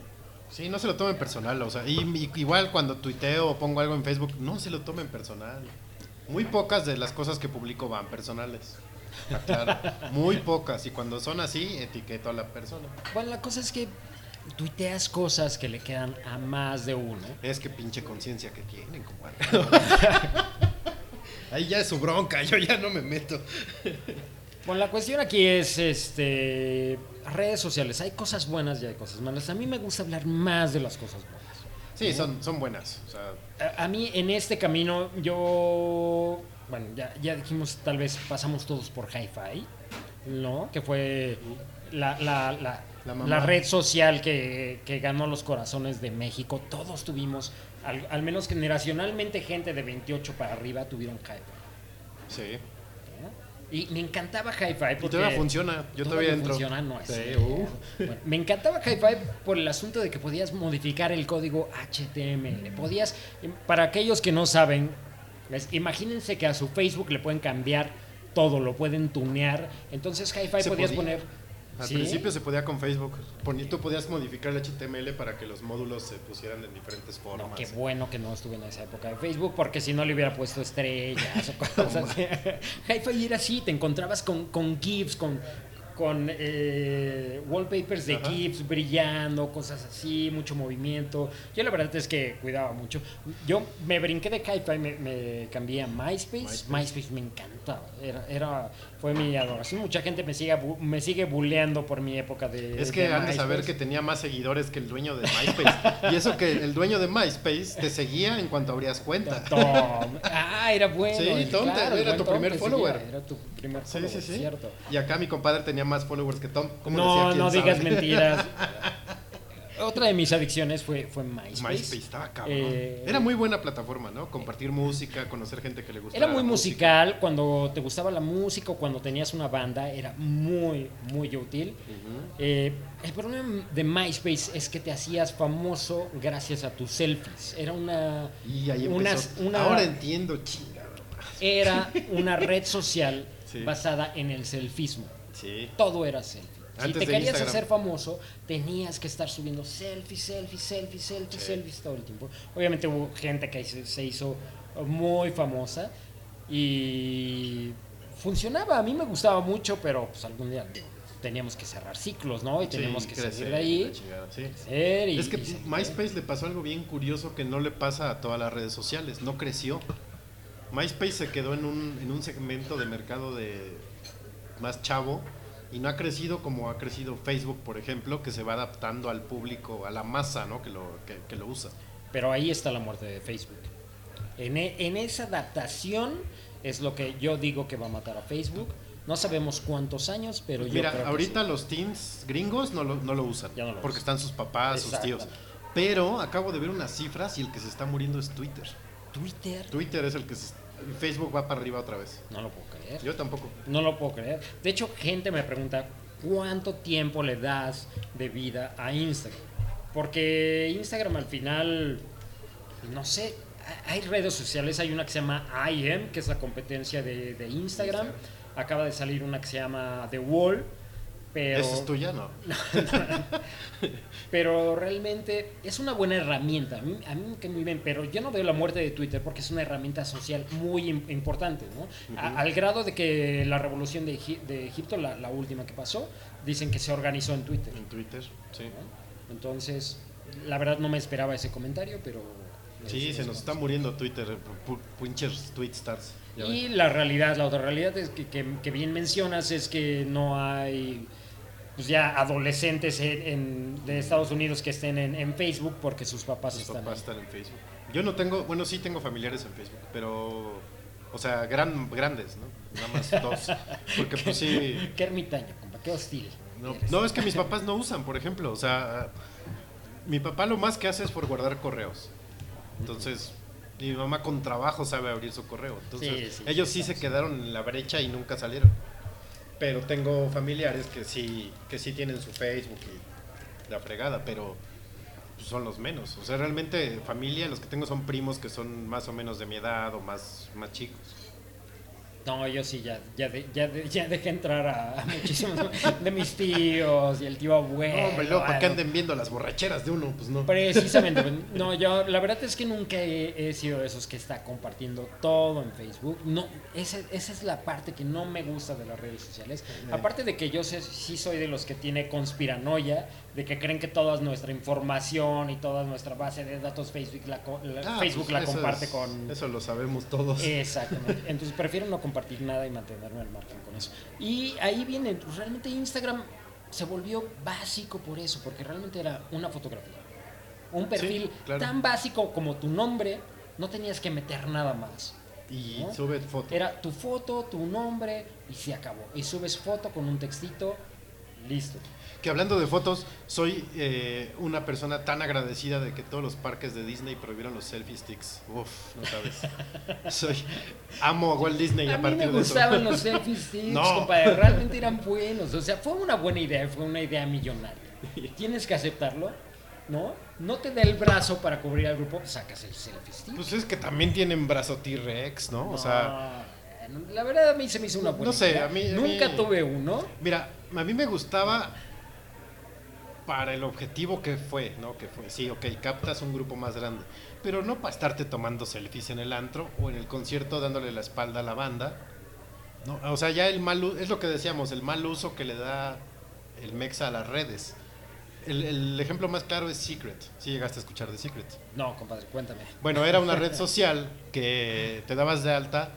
sí, no se lo tomen personal. O sea, y, y- igual cuando tuiteo o pongo algo en Facebook, no se lo tomen personal. Muy pocas de las cosas que publico van personales. Claro. Muy pocas. Y cuando son así, etiqueto a la persona. Bueno, la cosa es que tuiteas cosas que le quedan a más de uno. Es que pinche conciencia que tienen, compadre. Ahí ya es su bronca, yo ya no me meto. Bueno, la cuestión aquí es este redes sociales. Hay cosas buenas y hay cosas malas. A mí me gusta hablar más de las cosas buenas. Sí, son, son buenas. O sea, A, a mí en este camino yo, bueno, ya, ya dijimos, tal vez pasamos todos por Hi-Fi, ¿no? Que fue la, la- la- La red social que, que ganó los corazones de México. Todos tuvimos, al, al menos generacionalmente, gente de 28 para arriba tuvieron hi-fi. Sí. Y me encantaba hi-fi. Y todavía funciona. Yo todavía entro. funciona, no es Sí, uh. Bueno, me encantaba hi-fi por el asunto de que podías modificar el código HTML. Podías, para aquellos que no saben, imagínense que a su Facebook le pueden cambiar todo, lo pueden tunear. Entonces hi-fi podías podía. poner... Al ¿Sí? principio se podía con Facebook. Tú podías modificar el HTML para que los módulos se pusieran en diferentes formas. No, qué bueno que no estuve en esa época de Facebook, porque si no le hubiera puesto estrellas o cosas así. Hi-Fi era así, te encontrabas con, con GIFs, con, con eh, wallpapers de Ajá. GIFs brillando, cosas así, mucho movimiento. Yo la verdad es que cuidaba mucho. Yo me brinqué de Hi-Fi, me, me cambié a MySpace. MySpace. MySpace. me encantaba, era, era, fue mi adoración. Mucha gente me sigue, me sigue bulleando por mi época de Es que han de saber que tenía más seguidores que el dueño de MySpace. y eso que el dueño de MySpace te seguía en cuanto abrías cuenta. Tom. Ah, era bueno. Sí, Tom, claro, era tu Tom primer follower. seguía, Era tu primer Sí, follower, sí, sí. cierto. Y acá mi compadre tenía más followers que Tom. ¿Cómo No, decía? ¿Quién no sabe? digas mentiras. Otra de mis adicciones fue, fue MySpace. MySpace estaba cabrón. Eh, Era muy buena plataforma, ¿no? Compartir música, conocer gente que le gustaba. Era muy musical, cuando te gustaba la música o cuando tenías una banda, era muy, muy útil. Eh, el problema de MySpace es que te hacías famoso gracias a tus selfies. Era una, Y ahí empezó. unas- una- Ahora entiendo, chingada. era una red social Sí. basada en el selfismo. Sí. todo era selfie. Si Antes te querías Instagram. hacer famoso, tenías que estar subiendo selfies, selfies, selfies, selfies, Sí. selfies todo el tiempo. Obviamente hubo gente que se, se hizo muy famosa y funcionaba. A mí me gustaba mucho, pero pues algún día teníamos que cerrar ciclos, ¿no? Y teníamos Sí, que crecer, seguir de ahí. la chingada, sí. crecer y- Es que y. MySpace le pasó algo bien curioso que no le pasa a todas las redes sociales, no creció. MySpace se quedó en un, en un segmento de mercado de más chavo y no ha crecido como ha crecido Facebook, por ejemplo, que se va adaptando al público, a la masa, ¿no? Que lo, que, que lo usa. Pero ahí está la muerte de Facebook. En, e- en esa adaptación es lo que yo digo que va a matar a Facebook. No sabemos cuántos años, pero yo Mira, creo que ahorita sí. los teens gringos no lo, no lo usan, Ya no lo porque usan. están sus papás, sus tíos. Pero acabo de ver unas cifras y el que se está muriendo es Twitter. Twitter. Twitter es el que se... Facebook va para arriba otra vez. No lo puedo creer. Yo tampoco. No lo puedo creer. De hecho, gente me pregunta, ¿cuánto tiempo le das de vida a Instagram? Porque Instagram al final, no sé, ha- hay redes sociales, hay una que se llama IM, que es la competencia de, de Instagram. Acaba de salir una que se llama The Wall, pero... ¿Esa es tuya? No. Pero realmente es una buena herramienta. A mí, a mí me cae muy bien, pero yo no veo la muerte de Twitter porque es una herramienta social muy im- importante, ¿no? A- al grado de que la revolución de, de Egipto, la, la última que pasó, dicen que se organizó en Twitter. En Twitter, sí. ¿no? Entonces, la verdad no me esperaba ese comentario, pero... Sí, se nos está muriendo Twitter, pu- pinches tweet stars. Y la realidad, la otra realidad es que, que- que bien mencionas es que no hay pues ya adolescentes en- en- de Estados Unidos que estén en, en Facebook porque sus papás Sus están papás están en Facebook. Yo no tengo, bueno, sí tengo familiares en Facebook, pero, o sea, gran, grandes, ¿no? Nada más dos. Porque pues sí, Qué ermitaño, compa, qué hostil. no, es que mis papás no usan, por ejemplo, o sea, mi papá lo más que hace es por guardar correos. Entonces, mi mamá con trabajo sabe abrir su correo. Entonces, Sí, sí, ellos sí, sí se quedaron en la brecha y nunca salieron. Pero tengo familiares que sí, que sí tienen su Facebook y la fregada, pero pues, son los menos. O sea, realmente familia, los que tengo son primos que son más o menos de mi edad o más, más chicos. No, yo sí, ya, ya, de- ya, de- ya dejé entrar a, a muchísimos de mis tíos y el tío abuelo. No, hombre, para que anden viendo las borracheras de uno, pues no. Precisamente. pues, No, yo la verdad es que nunca he, he sido de esos que está compartiendo todo en Facebook. No, esa, esa es la parte que no me gusta de las redes sociales. Aparte de que yo sé- sí soy de los que tiene conspiranoia, de que creen que toda nuestra información y toda nuestra base de datos Facebook la, Ah, Facebook pues, la comparte es- con... Eso lo sabemos todos. Exactamente. Entonces prefiero no compartir nada y mantenerme al margen con eso. Y ahí viene, pues, realmente Instagram se volvió básico por eso, porque realmente era una fotografía. Un perfil claro. tan básico como tu nombre, no tenías que meter nada más. y ¿no? sube foto. Era tu foto, tu nombre y se acabó. Y subes foto con un textito listo. Que hablando de fotos, soy eh, una persona tan agradecida de que todos los parques de Disney prohibieron los selfie sticks. Uf, no sabes. soy amo a Walt Disney a, A partir me de eso. gustaban los selfie sticks, No. compadre. Realmente eran buenos. O sea, fue una buena idea, fue una idea millonaria. Tienes que aceptarlo, ¿no? No te da el brazo para cubrir al grupo, sacas el selfie stick. Pues es que también tienen brazo T-Rex, ¿no? O sea, la verdad a mí se me hizo una buena No sé, idea. a mí- a Nunca mí- tuve uno. mira, a mí me gustaba para el objetivo que fue, ¿no? Que fue, sí, ok, captas un grupo más grande, pero no para estarte tomando selfies en el antro o en el concierto dándole la espalda a la banda. No, o sea, ya el mal es lo que decíamos, el mal uso que le da el Mexa a las redes. El, el ejemplo más claro es Secret. Si llegaste a escuchar de Secret. No, compadre, cuéntame. Bueno, era una red social que te dabas de alta,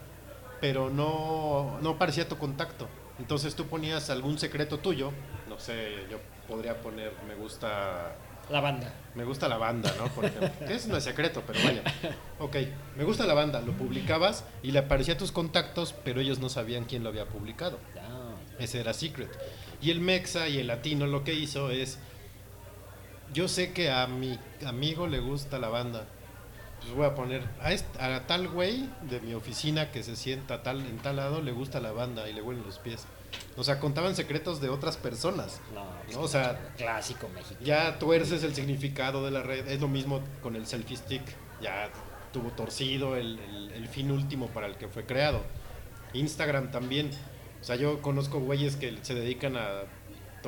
pero no, no parecía tu contacto. Entonces tú ponías algún secreto tuyo, no sé, yo podría poner me gusta La banda. me gusta la banda, ¿no? Por ejemplo. Eso no es secreto, pero vaya. Ok, me gusta la banda, lo publicabas y le aparecía a tus contactos, pero ellos no sabían quién lo había publicado. Ya. Ese era Secret. Y el Mexa y el latino lo que hizo es, yo sé que a mi amigo le gusta la banda. Pues voy a poner, a, tal güey de mi oficina que se sienta tal, en tal lado le gusta la banda y le huelen los pies. O sea, contaban secretos de otras personas. No, ¿no? O sea, clásico México. ya tuerces el significado de la red. Es lo mismo con el selfie stick. Ya tuvo torcido el, el- el fin último para el que fue creado. Instagram también. O sea, yo conozco güeyes que se dedican a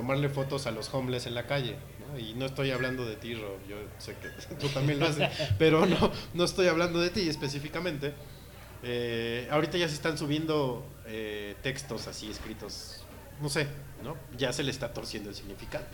tomarle fotos a los homeless en la calle. Y no estoy hablando de ti, Ro. Yo sé que tú también lo haces. pero no, no estoy hablando de ti específicamente. Eh, ahorita ya se están subiendo eh, textos así escritos. No sé, ¿no? Ya se le está torciendo el significado.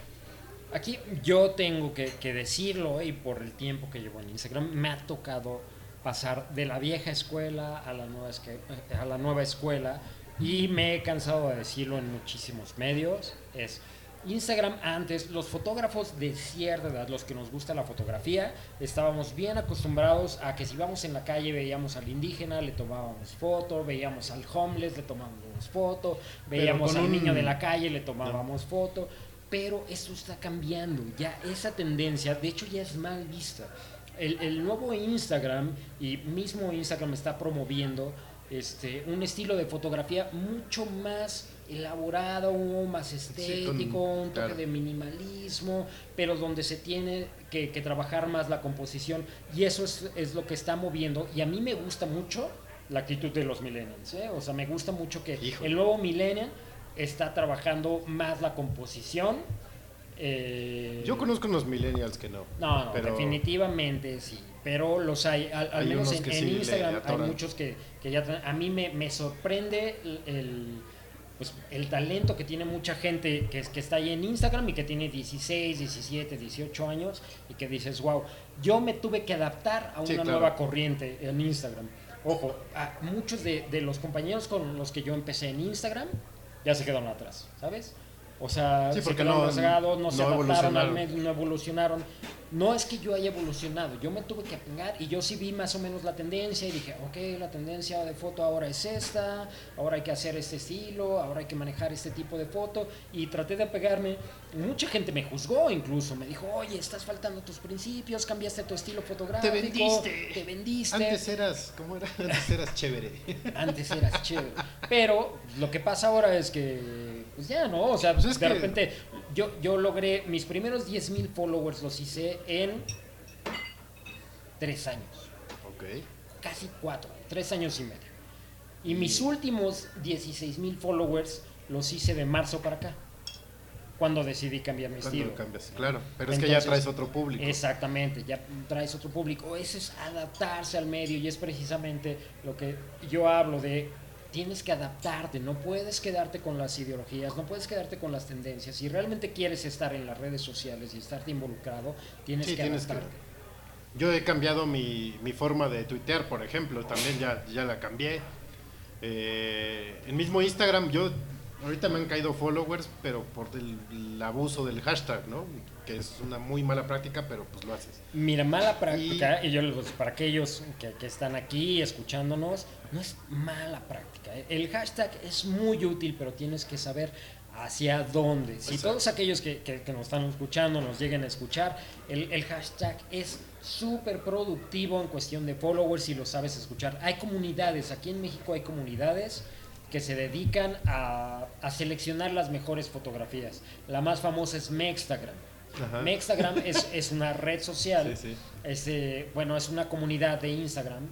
Aquí yo tengo que, decirlo y por el tiempo que llevo en Instagram me ha tocado pasar de la vieja escuela a la nueva, esque- a la nueva escuela y me he cansado de decirlo en muchísimos medios. Es Instagram antes, los fotógrafos de cierta edad, los que nos gusta la fotografía, estábamos bien acostumbrados a que si íbamos en la calle veíamos al indígena, le tomábamos foto, veíamos al homeless, le tomábamos foto, veíamos al un- niño de la calle, le tomábamos foto. Pero esto está cambiando, ya esa tendencia, de hecho ya es mal vista. El, el nuevo Instagram y mismo Instagram está promoviendo este, un estilo de fotografía mucho más elaborado, más estético, con- un toque claro. de minimalismo, pero donde se tiene que, que trabajar más la composición y eso es, es lo que está moviendo y a mí me gusta mucho la actitud de los millennials, ¿eh? o sea, me gusta mucho que Híjole. el nuevo millennial está trabajando más la composición. eh, Yo conozco unos millennials que no. no, no, pero- definitivamente sí. Pero los hay, al, al Hay menos en, sí Instagram hay muchos que, que ya a mí me, me sorprende el, el, pues, el talento que tiene mucha gente que, es- que está ahí en Instagram y que tiene 16, 17, 18 años y que dices, wow, yo me tuve que adaptar a una Sí, claro. nueva corriente en Instagram. Ojo, a muchos de, de los compañeros con los que yo empecé en Instagram ya se quedaron atrás, ¿sabes? O sea, Sí, se porque quedaron no- no, no se adaptaron no evolucionaron. No es que yo haya evolucionado, yo me tuve que apegar y yo sí vi más o menos la tendencia y dije, ok, la tendencia de foto ahora es esta, ahora hay que hacer este estilo, ahora hay que manejar este tipo de foto y traté de apegarme. Mucha gente me juzgó incluso, me dijo, oye, estás faltando tus principios, cambiaste tu estilo fotográfico, vendiste. te vendiste. Antes eras, ¿cómo era? Antes eras chévere. Antes eras chévere. Pero lo que pasa ahora es que, pues ya, ¿no? O sea, Pues es de que- repente yo, yo logré, mis primeros 10 mil followers los hice en tres años, ok. casi cuatro, tres años y medio. Y mis últimos 16 mil followers los hice de marzo para acá, cuando decidí cambiar mi ¿Cuándo estilo. lo cambias? Claro, pero es que ya traes otro público. Exactamente, ya traes otro público. Eso es adaptarse al medio y es precisamente lo que yo hablo de tienes que adaptarte, no puedes quedarte con las ideologías, no puedes quedarte con las tendencias. Si realmente quieres estar en las redes sociales y estarte involucrado, tienes Sí, que tienes que- adaptarte. Yo he cambiado mi, mi forma de tuitear, por ejemplo, también ya, ya la cambié. Eh, el mismo Instagram, yo ahorita me han caído followers, pero por el, el abuso del hashtag, ¿no? Que es una muy mala práctica, pero pues lo haces. Mira, mala práctica, y, yo pues, para aquellos que, que están aquí escuchándonos, no es mala práctica. ¿eh? El hashtag es muy útil, pero tienes que saber hacia dónde. Si Exacto. todos aquellos que, que- que nos están escuchando nos lleguen a escuchar, el, el hashtag es súper productivo en cuestión de followers si lo sabes escuchar. Hay comunidades, aquí en México hay comunidades que se dedican a, a seleccionar las mejores fotografías. La más famosa es Mextagram. Ajá. Mextagram es, es una red social Sí, sí. es, eh, bueno, es una comunidad de Instagram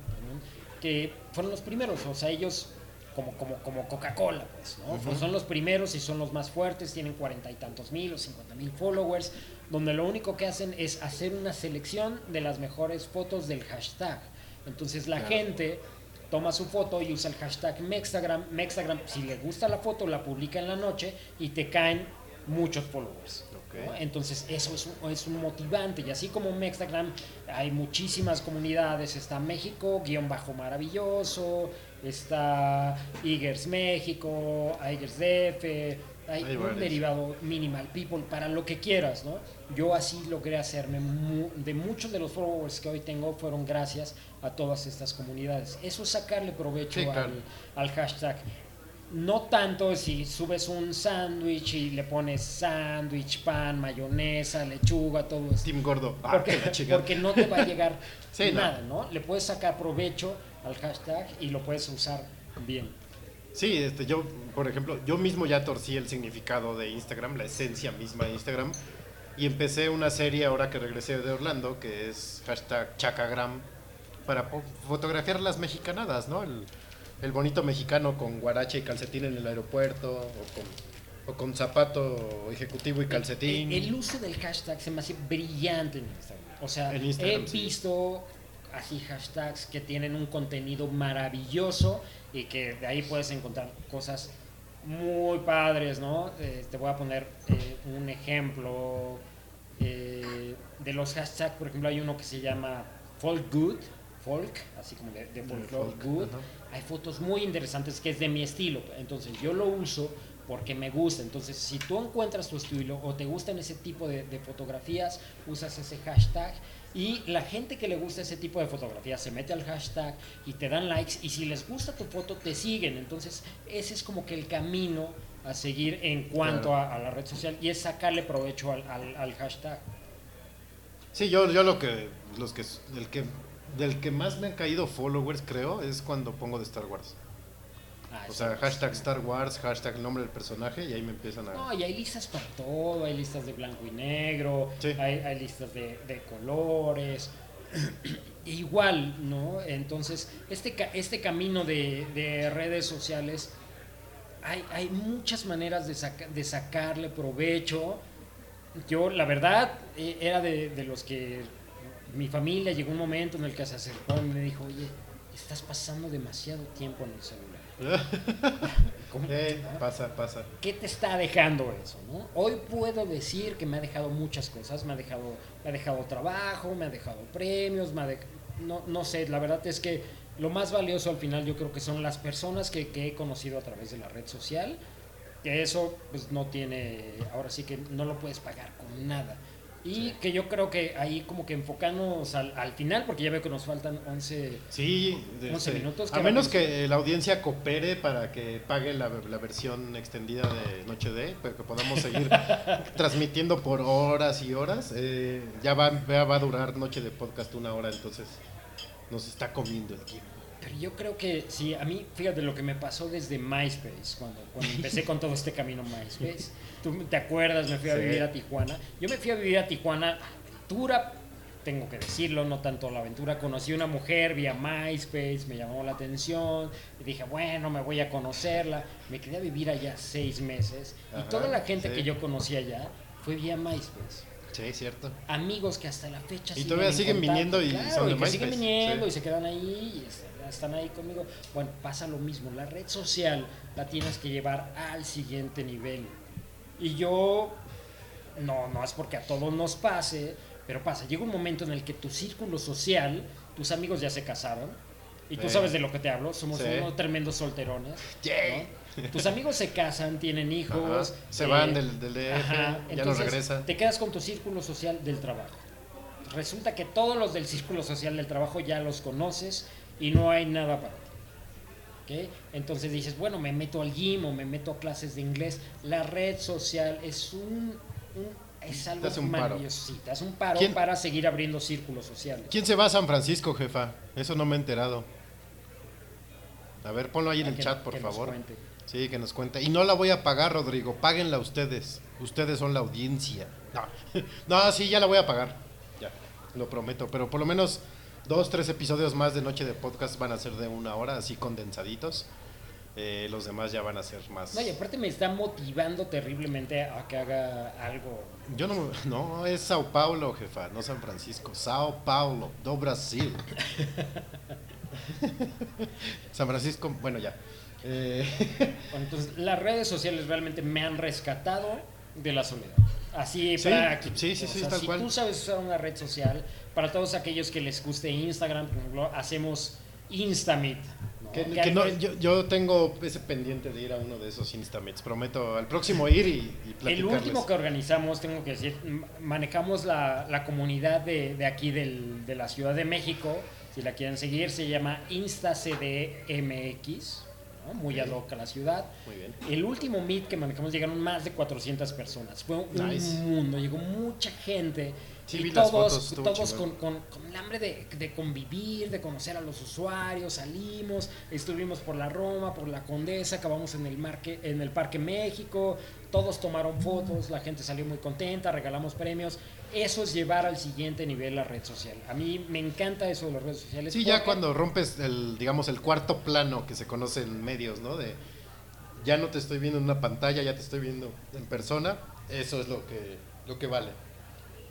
que fueron los primeros, o sea, ellos como, como, como Coca-Cola, pues, ¿no? Son los primeros y son los más fuertes, tienen cuarenta y tantos mil o cincuenta mil followers, donde lo único que hacen es hacer una selección de las mejores fotos del hashtag. Entonces la Claro. gente toma su foto y usa el hashtag Mextagram. Mextagram, si le gusta la foto, la publica en la noche y te caen muchos followers. Entonces eso es un, es un motivante y así como Mextagram hay muchísimas comunidades, está México, guion bajo maravilloso, está Igers México, Igers DF, hay, Hay un varios. derivado Minimal People para lo que quieras, ¿no? Yo así logré hacerme mu- de muchos de los followers que hoy tengo fueron gracias a todas estas comunidades. Eso es sacarle provecho Sí, claro. al, al hashtag. No tanto si subes un sándwich y le pones sándwich, pan, mayonesa, lechuga, todo esto. Team Gordo. Ah, Porque, no te va a llegar Sí, nada, no. Le puedes sacar provecho al hashtag y lo puedes usar bien. Sí, este, yo, por ejemplo, yo mismo ya torcí el significado de Instagram, la esencia misma de Instagram, y empecé una serie ahora que regresé de Orlando, que es hashtag Chacagram, para fotografiar las mexicanadas, ¿no? El, el bonito mexicano con guarache y calcetín en el aeropuerto, o con, o con zapato ejecutivo y calcetín. El, el uso del hashtag se me hace brillante en Instagram. O sea, Instagram, he sí. visto así hashtags que tienen un contenido maravilloso y que de ahí puedes encontrar cosas muy padres, ¿no? Eh, te voy a poner eh, un ejemplo eh, de los hashtags. Por ejemplo, hay uno que se llama Folk Good, folk, así como de, de folklore folk, good. Hay fotos muy interesantes que es de mi estilo. Entonces yo lo uso porque me gusta. Entonces si tú encuentras tu estilo o te gustan ese tipo de, de fotografías, usas ese hashtag. Y la gente que le gusta ese tipo de fotografías se mete al hashtag y te dan likes. Y si les gusta tu foto, te siguen. Entonces ese es como que el camino a seguir en cuanto Claro. a, a la red social y es sacarle provecho al, al- al hashtag. Sí, yo, yo lo que, los que, el que, del que más me han caído followers, creo, es cuando pongo de Star Wars. Ah, O sea, hashtag Star Wars, hashtag nombre del personaje, y ahí me empiezan a... No, y hay listas para todo, hay listas de blanco y negro, Sí. hay, hay listas de, de colores. Igual, ¿no? Entonces, este, este camino de, de redes sociales, hay, hay muchas maneras de, saca- de sacarle provecho. Yo, la verdad, eh, era de, de los que mi familia llegó un momento en el que se acercó y me dijo, oye, estás pasando demasiado tiempo en el celular. ¿Cómo? Eh, pasa, pasa. ¿Qué te está dejando eso? ¿no? Hoy puedo decir que me ha dejado muchas cosas, me ha dejado, me ha dejado trabajo, me ha dejado premios, me ha de- no, no sé, la verdad es que lo más valioso al final yo creo que son las personas que, que he conocido a través de la red social, que eso pues no tiene, ahora sí que no lo puedes pagar con nada. Y que yo creo que ahí como que enfocarnos al, al final, porque ya veo que nos faltan 11... Sí, de- 11 este, minutos, a ¿qué menos que la audiencia coopere para que pague la, la versión extendida de Noche de, para que podamos seguir transmitiendo por horas y horas. eh, ya, va, ya va a durar Noche de Podcast una hora, entonces nos está comiendo el tiempo. Pero yo creo que sí, a mí, fíjate lo que me pasó desde MySpace, cuando, cuando empecé con todo este camino MySpace. Tú te acuerdas, me fui a Sí. vivir a Tijuana. Yo me fui a vivir a Tijuana, aventura, tengo que decirlo, no tanto la aventura. Conocí una mujer vía MySpace, me llamó la atención, y dije, bueno, me voy a conocerla. Me quedé a vivir allá seis meses, y toda la gente sí. que yo conocí allá fue vía MySpace Sí, cierto. amigos que hasta la fecha Y todavía en siguen contacto, viniendo y claro, son de y que siguen viniendo sí. y se quedan ahí y est- están ahí conmigo. Bueno, pasa lo mismo. La red social la tienes que llevar al siguiente nivel. Y yo, no, no es porque a todos nos pase, pero pasa. Llega un momento en el que tu círculo social, tus amigos ya se casaron. Y tú sabes de lo que te hablo, somos Sí. unos tremendos solterones. ¿no? Tus amigos se casan, tienen hijos. Ajá, se eh, van del, del DF, ajá, ya no entonces, regresan. Te quedas con tu círculo social del trabajo. Resulta que todos los del círculo social del trabajo ya los conoces y no hay nada para ti. ¿Ok? Entonces dices, bueno, me meto al gym o me meto a clases de inglés. La red social es un, un- es algo un paro. maravilloso. Sí, te hace un paro ¿Quién- para seguir abriendo círculos sociales. ¿Quién se va a San Francisco, jefa? Eso no me he enterado. A ver, ponlo ahí en Ah, el que- chat, por que nos favor. cuente. Sí, que nos cuente. Y no la voy a pagar, Rodrigo. Páguenla ustedes. Ustedes son la audiencia. No, no sí, ya la voy a pagar. Ya, lo prometo. Pero por lo menos dos, tres episodios más de Noche de Podcast van a ser de una hora, así condensaditos. Eh, los demás ya van a ser más. No, y aparte me está motivando terriblemente a que haga algo. Yo no, no, es Sao Paulo, jefa, no San Francisco. Sao Paulo, do Brasil. San Francisco, bueno, ya. Eh, Bueno, entonces, las redes sociales realmente me han rescatado de la soledad. Así, Sí, práctico. sí, sí, sí, O sea, tal si cual. tú sabes usar una red social, para todos aquellos que les guste Instagram, por ejemplo, hacemos Instamit. ¿no? que, Que no, yo, yo tengo ese pendiente de ir a uno de esos Instamits. Prometo al próximo ir y, y El último que organizamos, tengo que decir, manejamos la, la comunidad de, de aquí del- de la Ciudad de México. Si la quieren seguir, se llama InstaCDMX, ¿no? muy ad hoc a la ciudad. Muy bien. El último meet que manejamos llegaron más de 400 personas. Fue un Nice. mundo, llegó mucha gente. Sí, y todos, fotos, todos con, con- con el hambre de, de convivir, de conocer a los usuarios. Salimos, estuvimos por la Roma, por la Condesa, acabamos en el, marque, en el Parque México. Todos tomaron fotos, la gente salió muy contenta, regalamos premios. Eso es llevar al siguiente nivel la red social. A mí me encanta eso de las redes sociales. Sí, ya cuando rompes el, digamos, el cuarto plano que se conoce en medios, ¿no? De ya no te estoy viendo en una pantalla, ya te estoy viendo en persona. Eso es lo que, lo que vale.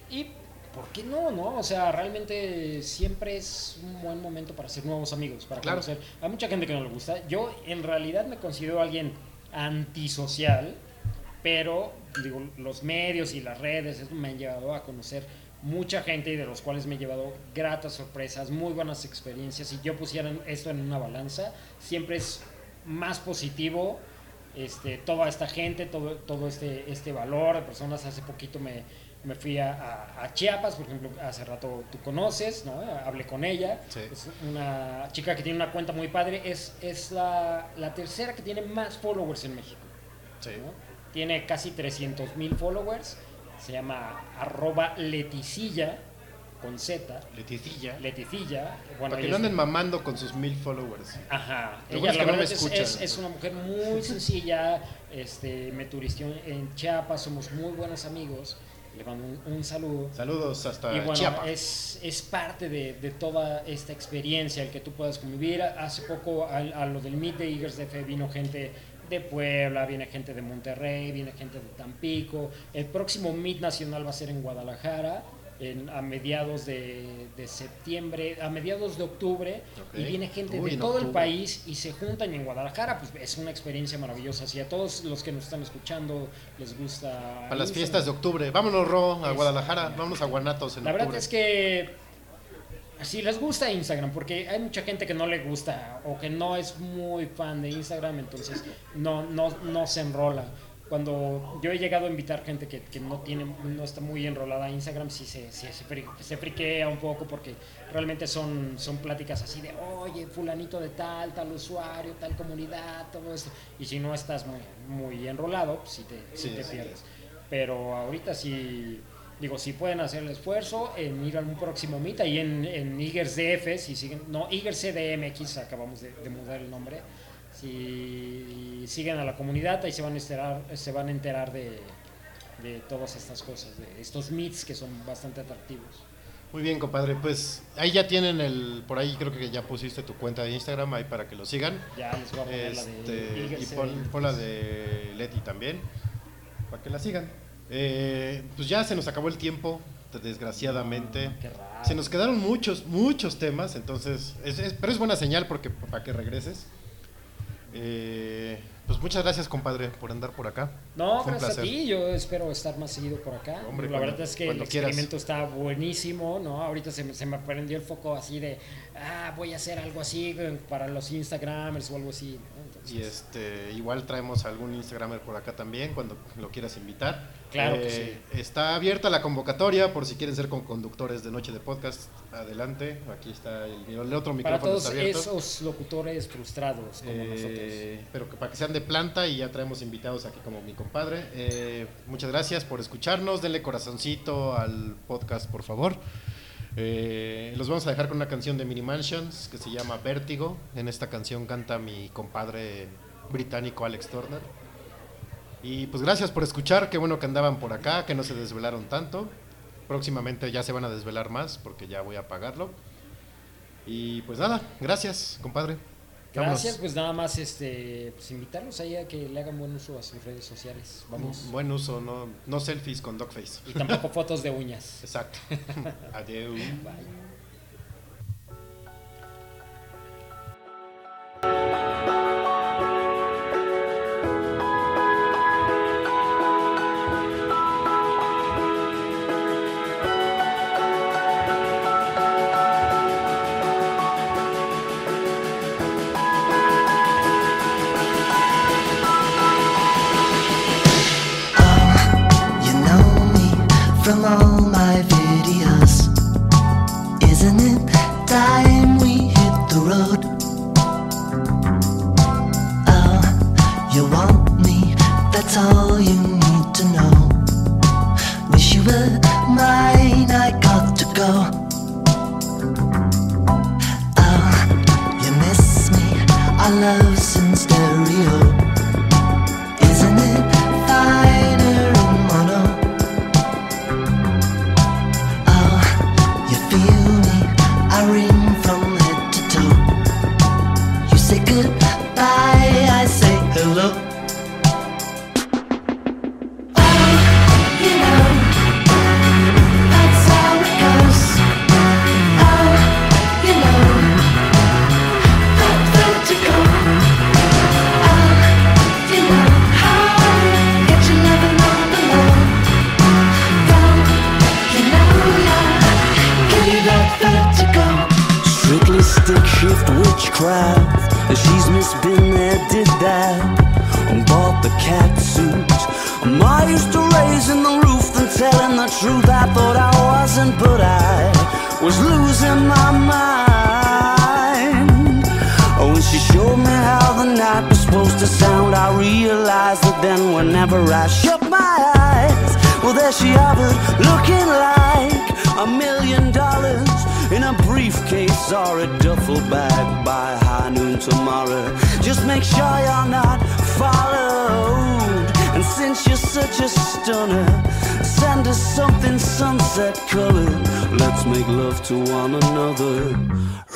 Y ¿por qué no, no? O sea, realmente siempre es un buen momento para hacer nuevos amigos, para Claro. conocer. Hay mucha gente que no le gusta. Yo en realidad me considero alguien antisocial, pero digo, los medios y las redes eso me han llevado a conocer mucha gente y de los cuales me he llevado gratas sorpresas, muy buenas experiencias. Si yo pusiera esto en una balanza, siempre es más positivo este, toda esta gente, todo, todo este, este valor de personas. Hace poquito me, me fui a, a- a Chiapas, por ejemplo, hace rato tú conoces, ¿no? Hablé con ella. Sí. Es una chica que tiene una cuenta muy padre. Es, es la, la tercera que tiene más followers en México. Sí. ¿no? Tiene casi 300 mil followers. Se llama arroba leticilla con Z. Letizilla. Leticilla. Bueno, Para que no anden mamando con sus mil followers. Ajá. Lo Ella es la no me es, escuchan. es- es una mujer muy sencilla. Este, me turistió en Chiapas, somos muy buenos amigos. Le mando un, un saludo. Saludos hasta Y bueno, Chiapas. es, es parte de, de toda esta experiencia el que tú puedas convivir. Hace poco a, a lo del Meet de Eagers de Fe vino gente de Puebla, viene gente de Monterrey, viene gente de Tampico. El próximo Meet Nacional va a ser en Guadalajara. En, a mediados de, de septiembre, a mediados de octubre, y viene gente Uy, de todo el país y se juntan en Guadalajara, pues es una experiencia maravillosa. Si a todos los que nos están escuchando les gusta. Para las fiestas de octubre. Vámonos, Ro, a Es- Guadalajara. Vámonos a Guanatos en la verdad es que si les gusta Instagram, porque hay mucha gente que no le gusta o que no es muy fan de Instagram, entonces no, no, no se enrola. Cuando yo he llegado a invitar gente que, que no tiene, no está muy enrolada a Instagram, sí se, sí se, fri- se friquea un poco porque realmente son, son pláticas así de, oye, fulanito de tal, tal usuario, tal comunidad, todo esto. Y si no estás muy, muy enrolado, pues sí te, sí Sí, te sí. pierdes. Pero ahorita sí, digo, si pueden hacer el esfuerzo en ir a un próximo meet ahí en, en Igers DF, si siguen, no, Igers CDMX, acabamos de, de mudar el nombre. Si siguen a la comunidad, ahí se van a enterar, se van a enterar de, de todas estas cosas, de estos meets que son bastante atractivos. Muy bien, compadre. Pues ahí ya tienen el. Por ahí creo que ya pusiste tu cuenta de Instagram ahí para que lo sigan. Ya les voy a poner la de Este, y pon, pon la de Leti también, para que la sigan. Eh, pues ya se nos acabó el tiempo, desgraciadamente. Qué raro. Se nos quedaron muchos, muchos temas, entonces, es- es- pero es buena señal porque para que regreses. Eh, pues muchas gracias, compadre, por andar por acá. No, Fue gracias a ti. Yo espero estar más seguido por acá. Hombre, la cuando- verdad es que el quieras. experimento está buenísimo, ¿no? Ahorita se me, se me prendió el foco así de, ah, voy a hacer algo así eh, para los Instagramers o algo así. ¿no? Entonces, Y este, igual traemos algún Instagramer por acá también cuando lo quieras invitar. Claro que Eh, Está abierta la convocatoria por si quieren ser con conductores de Noche de Podcast. Adelante, aquí está el, el otro Para micrófono todos está abierto. esos locutores frustrados como Eh, nosotros. pero que para que sean de planta y ya traemos invitados aquí como mi compadre. Eh, muchas gracias por escucharnos. Denle corazoncito al podcast, por favor. Eh, los vamos a dejar con una canción de Mini Mansions que se llama Vértigo. En esta canción canta mi compadre británico Alex Turner. Y pues gracias por escuchar. Qué bueno que andaban por acá, que no se desvelaron tanto. Próximamente ya se van a desvelar más porque ya voy a pagarlo. Y pues nada, gracias, compadre. Vámonos. Gracias, pues nada más este, pues invitarlos ahí a que le hagan buen uso a sus redes sociales. Vamos. Buen uso, no, no selfies con dogface. Y tampoco fotos de uñas. Exacto. Adiós. Bye. 어? Love to one another.